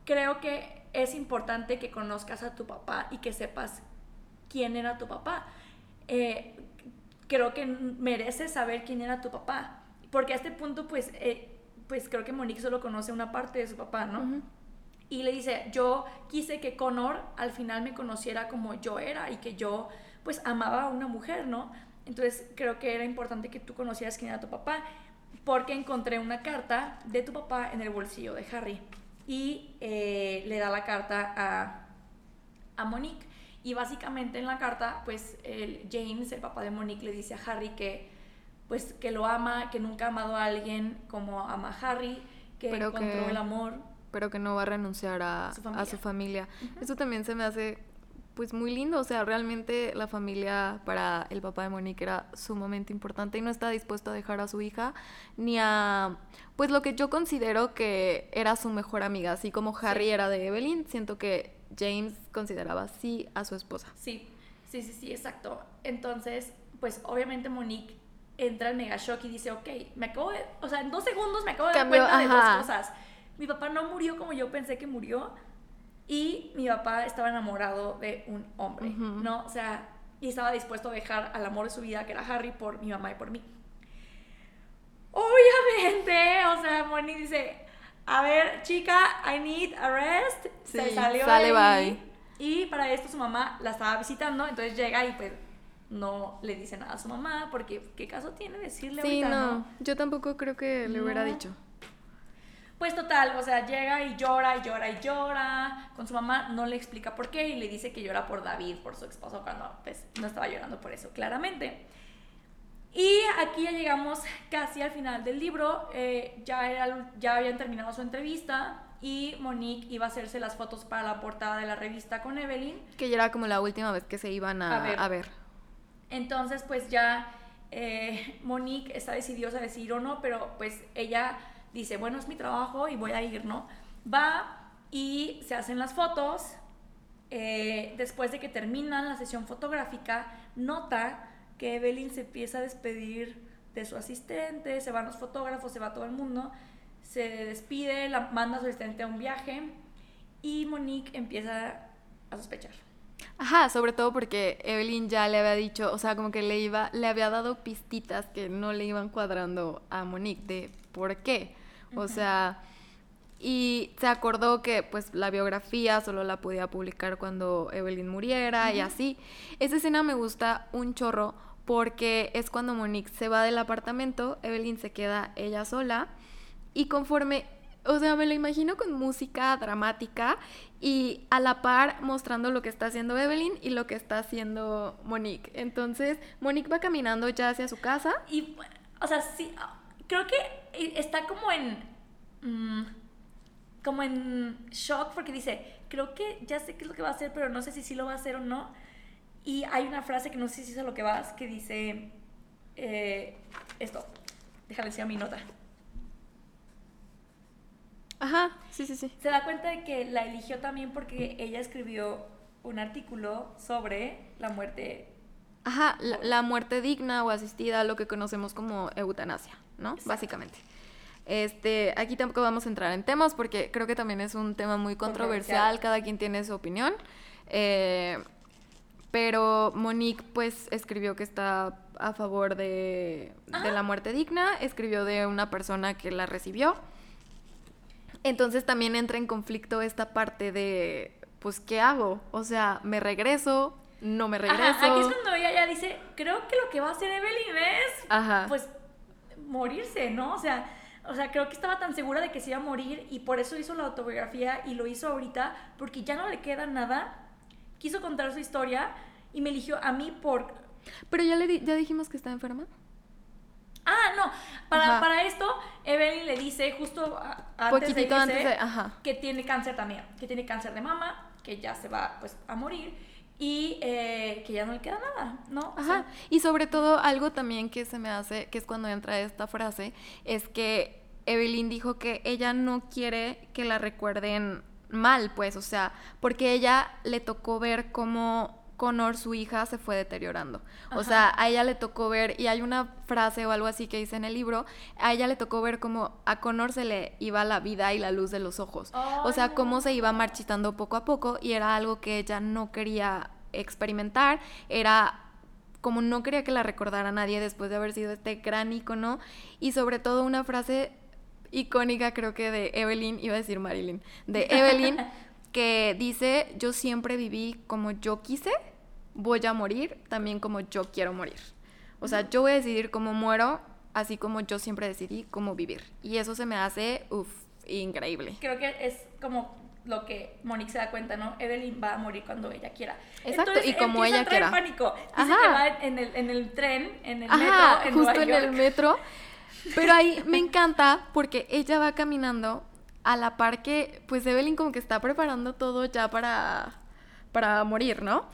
creo que es importante que conozcas a tu papá y que sepas quién era tu papá. Eh, creo que mereces saber quién era tu papá. Porque a este punto, pues... Eh, pues creo que Monique solo conoce una parte de su papá, ¿no? Y le dice, yo quise que Connor al final me conociera como yo era y que yo pues amaba a una mujer, ¿no? Entonces creo que era importante que tú conocieras quién era tu papá porque encontré una carta de tu papá en el bolsillo de Harry y eh, le da la carta a, a Monique y básicamente en la carta pues el James, el papá de Monique, le dice a Harry que pues que lo ama, que nunca ha amado a alguien como ama a Harry, que encontró el amor. Pero que no va a renunciar a su familia. Eso también se me hace pues muy lindo, o sea, realmente la familia para el papá de Monique era sumamente importante y no está dispuesto a dejar a su hija ni a pues lo que yo considero que era su mejor amiga, así como Harry era de Evelyn, siento que James consideraba así a su esposa. Sí, sí, sí, sí, exacto. Entonces, pues obviamente Monique entra el mega shock y dice, ok, me acabo de, o sea, en dos segundos me acabo de dar cuenta de dos cosas. Mi papá no murió como yo pensé que murió y mi papá estaba enamorado de un hombre, ¿no? O sea, y estaba dispuesto a dejar al amor de su vida, que era Harry, por mi mamá y por mí. Obviamente, o sea, Moni dice, a ver, chica, I need a rest. Se salió sale, bye. Y para esto su mamá la estaba visitando, entonces llega y pues no le dice nada a su mamá, porque ¿qué caso tiene decirle sí, ahorita, no. Yo tampoco creo que le hubiera dicho. Pues total, o sea, llega y llora y llora y llora con su mamá, no le explica por qué y le dice que llora por David, por su esposo, cuando pues no estaba llorando por eso, claramente. Y aquí ya llegamos casi al final del libro, eh, ya, era, ya habían terminado su entrevista y Monique iba a hacerse las fotos para la portada de la revista con Evelyn. Que ya era como la última vez que se iban a, A ver. Entonces, pues ya eh, Monique está decidiosa a decir o no, pero pues ella dice, bueno, es mi trabajo y voy a ir, ¿no? Va y se hacen las fotos. Eh, después de que terminan la sesión fotográfica, nota que Evelyn se empieza a despedir de su asistente, se van los fotógrafos, se va todo el mundo, se despide, la manda a su asistente a un viaje y Monique empieza a sospechar. Ajá, sobre todo porque Evelyn ya le había dicho, o sea, como que le iba, le había dado pistitas que no le iban cuadrando a Monique de por qué. O sea, y se acordó que pues la biografía solo la podía publicar cuando Evelyn muriera y así. Esa escena me gusta un chorro porque es cuando Monique se va del apartamento, Evelyn se queda ella sola y conforme, o sea, me lo imagino con música dramática y a la par mostrando lo que está haciendo Evelyn y lo que está haciendo Monique. Entonces, Monique va caminando ya hacia su casa. Y, o sea, sí, creo que está como en... Mm, como en shock porque dice, creo que ya sé qué es lo que va a hacer, pero no sé si sí lo va a hacer o no. Y hay una frase que no sé si es a lo que vas, que dice eh, esto. Déjale decir a mi nota. Ajá, sí, sí, sí. Se da cuenta de que la eligió también porque ella escribió un artículo sobre la muerte. Ajá, la, muerte digna o asistida, lo que conocemos como eutanasia, ¿no? Básicamente. Este, aquí tampoco vamos a entrar en temas porque creo que también es un tema muy controversial, cada quien tiene su opinión. Eh, pero Monique pues escribió que está a favor de, de, la muerte digna, escribió de una persona que la recibió entonces también entra en conflicto esta parte de, pues, ¿qué hago? O sea, ¿me regreso? ¿No me regreso? aquí es cuando ella ya dice, creo que lo que va a hacer Evelyn es, pues, morirse, ¿no? O sea, o sea, creo que estaba tan segura de que se iba a morir y por eso hizo la autobiografía y lo hizo ahorita porque ya no le queda nada. Quiso contar su historia y me eligió a mí por... Pero ya, le ya dijimos que está enferma. Ah, no. Para, para esto, Evelyn le dice justo antes, de, irse, que tiene cáncer también, que tiene cáncer de mama, que ya se va pues a morir y eh, que ya no le queda nada, ¿no? Ajá. y sobre todo algo también que se me hace, que es cuando entra esta frase, es que Evelyn dijo que ella no quiere que la recuerden mal, pues, o sea, porque ella le tocó ver cómo Connor, su hija, se fue deteriorando. O sea, a ella le tocó ver, y hay una frase o algo así que dice en el libro, a ella le tocó ver cómo a Connor se le iba la vida y la luz de los ojos. o sea, cómo se iba marchitando poco a poco y era algo que ella no quería experimentar, era como no quería que la recordara nadie después de haber sido este gran icono y sobre todo una frase icónica creo que de Evelyn, iba a decir Marilyn, de Evelyn que dice, yo siempre viví como yo quise, voy a morir también como yo quiero morir. O sea, yo voy a decidir cómo muero, así como yo siempre decidí cómo vivir. Y eso se me hace, uff, increíble. Creo que es como lo que Monique se da cuenta, ¿no? Evelyn va a morir cuando ella quiera. Exacto, y como ella quiera. pánico. Dice que va en el, en el tren, en el metro, en justo en el metro. Pero ahí me encanta porque ella va caminando a la par que, pues Evelyn como que está preparando todo ya para, para morir, ¿no?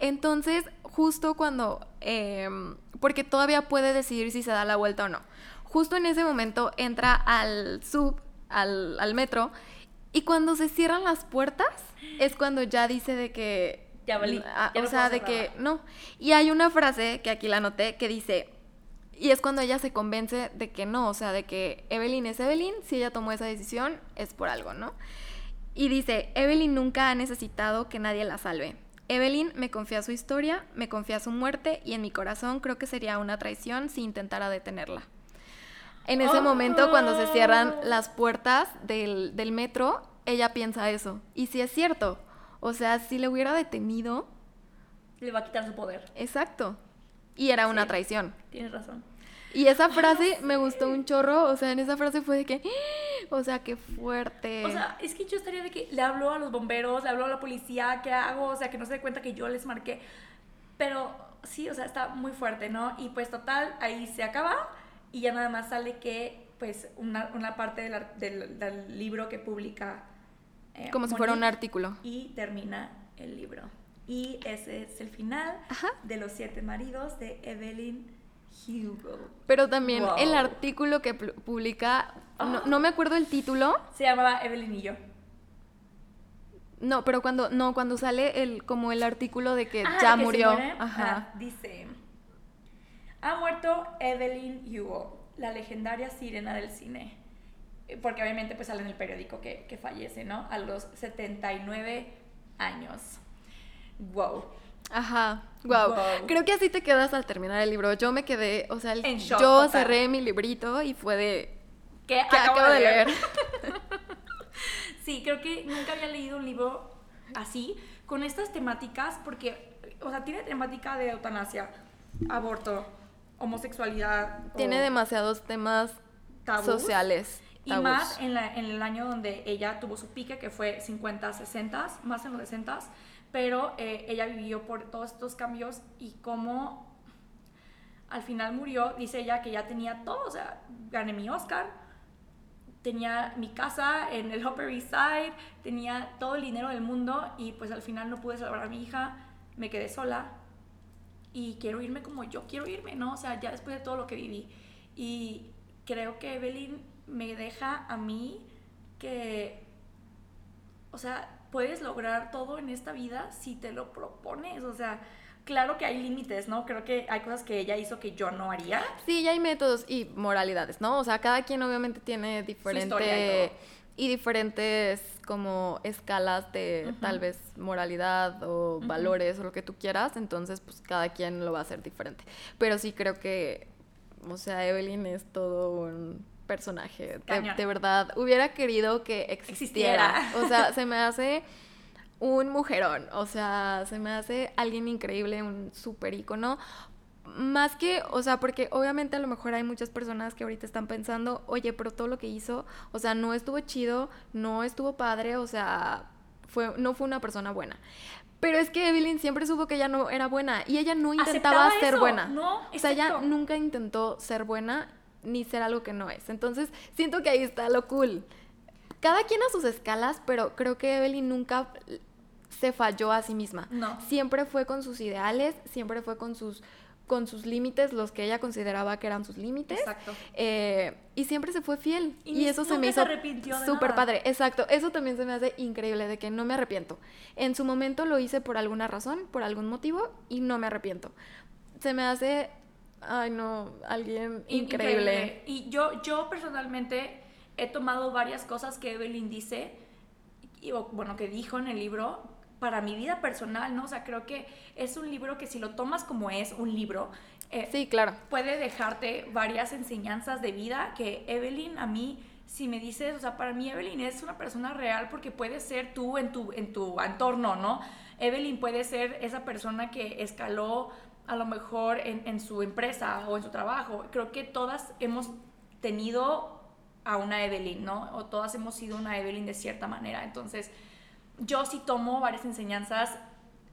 Entonces, justo cuando, em, porque todavía puede decidir si se da la vuelta o no, justo en ese momento entra al sub, al, al metro, y cuando se cierran las puertas, es cuando ya dice de que... Ya valí. O sea, de que no. Y hay una frase que aquí la anoté que dice, y es cuando ella se convence de que no, o sea, de que Evelyn es Evelyn, si ella tomó esa decisión es por algo, ¿no? Y dice, Evelyn nunca ha necesitado que nadie la salve. Evelyn me confía su historia, me confía su muerte y en mi corazón creo que sería una traición si intentara detenerla. En ese momento, cuando se cierran oh. las puertas del, del metro, ella piensa eso. Y si es cierto, o sea, si le hubiera detenido... Le va a quitar su poder. Exacto. Y era una traición. Tienes razón. Y esa frase me gustó un chorro, o sea, en esa frase fue de que, o sea, qué fuerte. O sea, es que yo estaría de que le hablo a los bomberos, le hablo a la policía, ¿qué hago? O sea, que no se dé cuenta que yo les marqué. Pero sí, o sea, está muy fuerte, ¿no? Y pues total, ahí se acaba y ya nada más sale que, pues, una, una parte del, del, libro que publica. Eh, Como si fuera un artículo. Y termina el libro. Y ese es el final de Los siete maridos de Evelyn Hugo. Pero también el artículo que publica, no, me acuerdo el título. Se llamaba Evelyn y yo. No, pero cuando, no, cuando sale el, como el artículo de que ah, ya murió. Ajá. Ah, dice, ha muerto Evelyn Hugo, la legendaria sirena del cine. porque obviamente pues sale en el periódico que, que fallece, ¿no? A los 79 años. Wow. Ajá, wow. Wow. Creo que así te quedas al terminar el libro. Yo me quedé, o sea, el- En shock yo total. cerré mi librito y fue de Que que acabo de leer. Sí, creo que nunca había leído un libro así, con estas temáticas, porque, o sea, tiene temática de eutanasia, aborto, homosexualidad. Tiene demasiados temas tabús. sociales. Y tabús. más en, la- en el año donde ella tuvo su pique, que fue 50, 60, más en los 60, pero eh, ella vivió por todos estos cambios y cómo al final murió, dice ella que ya tenía todo, o sea, gané mi Oscar, tenía mi casa en el Upper East Side, tenía todo el dinero del mundo y pues al final no pude salvar a mi hija, me quedé sola y quiero irme como yo quiero irme, ¿no? O sea, ya después de todo lo que viví. Y creo que Evelyn me deja a mí que, o sea, puedes lograr todo en esta vida si te lo propones, o sea, claro que hay límites, ¿no? Creo que hay cosas que ella hizo que yo no haría. Sí, ya hay métodos y moralidades, ¿no? O sea, cada quien obviamente tiene diferente historia y y diferentes como escalas de tal vez moralidad o valores o lo que tú quieras, entonces pues cada quien lo va a hacer diferente. Pero sí creo que, o sea, Evelyn es todo un personaje. De, verdad, hubiera querido que existiera. Existiera. O sea, se me hace un mujerón. O sea, se me hace alguien increíble, un súper ícono. Más que, o sea, porque obviamente a lo mejor hay muchas personas que ahorita están pensando, oye, pero todo lo que hizo, o sea, no estuvo chido, no estuvo padre, o sea, fue, no fue una persona buena. Pero es que Evelyn siempre supo que ella no era buena y ella no intentaba Aceptaba ser eso, buena. ¿no? O sea, ella nunca intentó ser buena ni ser algo que no es. Entonces, siento que ahí está lo cool. Cada quien a sus escalas, pero creo que Evelyn nunca se falló a sí misma. No. Siempre fue con sus ideales, siempre fue con sus con sus límites, los que ella consideraba que eran sus límites. Exacto. Eh, y siempre se fue fiel. Y Y, eso se me hizo súper padre. Exacto. Eso también se me hace increíble, de que no me arrepiento. En su momento lo hice por alguna razón, por algún motivo, y no me arrepiento. Se me hace, ay no, alguien In- increíble. Y yo, yo personalmente he tomado varias cosas que Evelyn dice, y, o, bueno, que dijo en el libro, para mi vida personal, ¿no? O sea, creo que es un libro que si lo tomas como es un libro, eh, Sí, claro. puede dejarte varias enseñanzas de vida que Evelyn a mí si me dices, o sea, para mí Evelyn es una persona real porque puede ser tú en tu en tu entorno, ¿no? Evelyn puede ser esa persona que escaló a lo mejor en, en su empresa o en su trabajo. Creo que todas hemos tenido a una Evelyn, ¿no? O todas hemos sido una Evelyn de cierta manera. Entonces, yo sí tomo varias enseñanzas.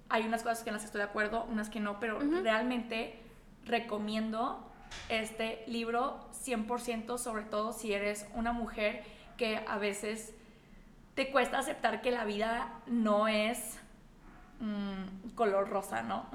Hay unas cosas que en las que estoy de acuerdo, unas que no, pero realmente recomiendo este libro 100%, sobre todo si eres una mujer que a veces te cuesta aceptar que la vida no es mm, color rosa, ¿no?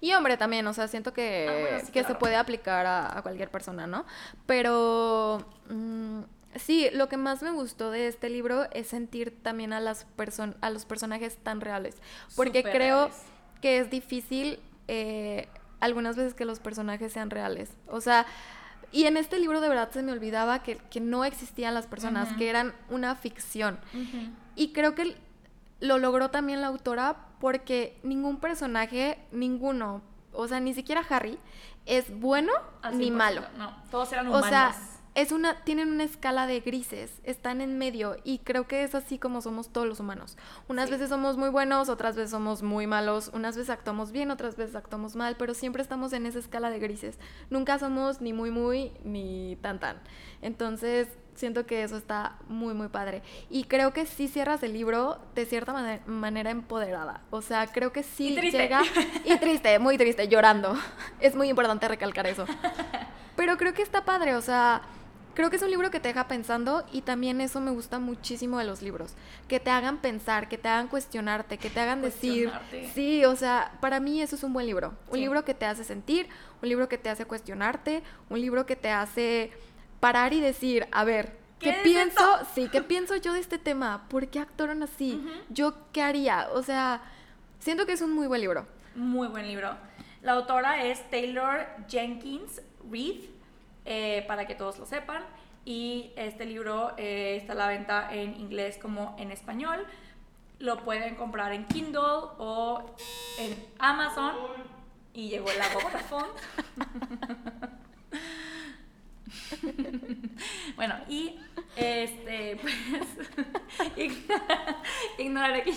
Y hombre también, o sea, siento que, Ah, bueno, sí, que se puede aplicar a, a cualquier persona, ¿no? Pero mm, sí, lo que más me gustó de este libro es sentir también a, las person a los personajes tan reales. Porque creo reales. que es difícil eh, algunas veces que los personajes sean reales. O sea, y en este libro de verdad se me olvidaba que, que no existían las personas, que eran una ficción. Y creo que lo logró también la autora porque ningún personaje, ninguno, o sea, ni siquiera Harry, es bueno Al ni 100%, malo. No, todos eran O humanos. sea, es una, tienen una escala de grises, están en medio y creo que es así como somos todos los humanos. Unas Sí. veces somos muy buenos, otras veces somos muy malos, unas veces actuamos bien, otras veces actuamos mal, pero siempre estamos en esa escala de grises. Nunca somos ni muy muy ni tan tan. Entonces, siento que eso está muy muy padre. Y creo que sí cierras el libro de cierta mane- manera empoderada. O sea, creo que sí Y llega y triste, muy triste, llorando. Es muy importante recalcar eso. Pero creo que está padre, o sea, creo que es un libro que te deja pensando y también eso me gusta muchísimo de los libros, que te hagan pensar, que te hagan cuestionarte, que te hagan decir, sí, o sea, para mí eso es un buen libro, un Sí. libro que te hace sentir, un libro que te hace cuestionarte, un libro que te hace parar y decir, a ver, ¿Qué ¿qué, es pienso? esto? Sí, ¿qué pienso yo de este tema? ¿Por qué actuaron así? ¿Yo qué haría? O sea, siento que es un muy buen libro. Muy buen libro. La autora es Taylor Jenkins Reid, eh, para que todos lo sepan. y este libro eh, está a la venta en inglés como en español. Lo pueden comprar en Kindle o en Amazon y llegó el agua Vodafone. bueno, y este, pues, ignoraré que...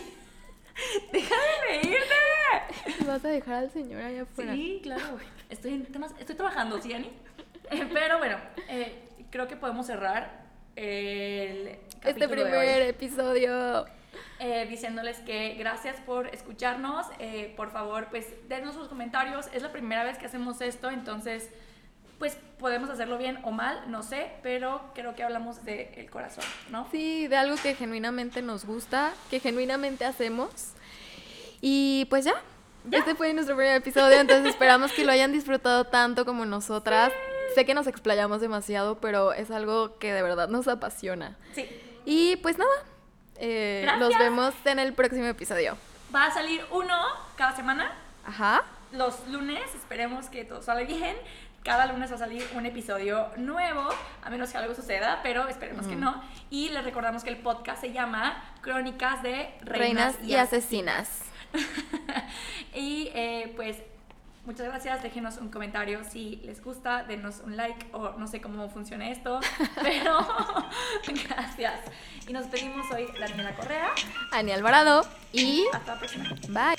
¡Deja de reírte! ¿Vas a dejar al señor allá afuera? Sí, claro. Estoy, en temas, estoy trabajando, ¿sí, Ani? Eh, pero bueno, eh, creo que podemos cerrar el Este primer episodio. eh, diciéndoles que gracias por escucharnos. por favor, pues denos sus comentarios. Es la primera vez que hacemos esto, entonces, pues podemos hacerlo bien o mal, no sé, pero creo que hablamos del corazón, ¿no? Sí, de algo que genuinamente nos gusta, que genuinamente hacemos. Y pues ya. ¿Ya? Este fue nuestro primer episodio, entonces esperamos que lo hayan disfrutado tanto como nosotras. Sé que nos explayamos demasiado, pero es algo que de verdad nos apasiona. Sí. Y pues nada, eh, nos vemos en el próximo episodio. Va a salir uno cada semana. Ajá. los lunes, esperemos que todo salga bien. Cada lunes va a salir un episodio nuevo, a menos que algo suceda, pero esperemos que no. Y les recordamos que el podcast se llama Crónicas de Reinas, Reinas, y asesinas. y eh, pues muchas gracias, déjenos un comentario si les gusta, denos un like o no sé cómo funciona esto, pero gracias. Y nos pedimos hoy Daniela Correa. Ani Alvarado y Hasta la próxima. bye.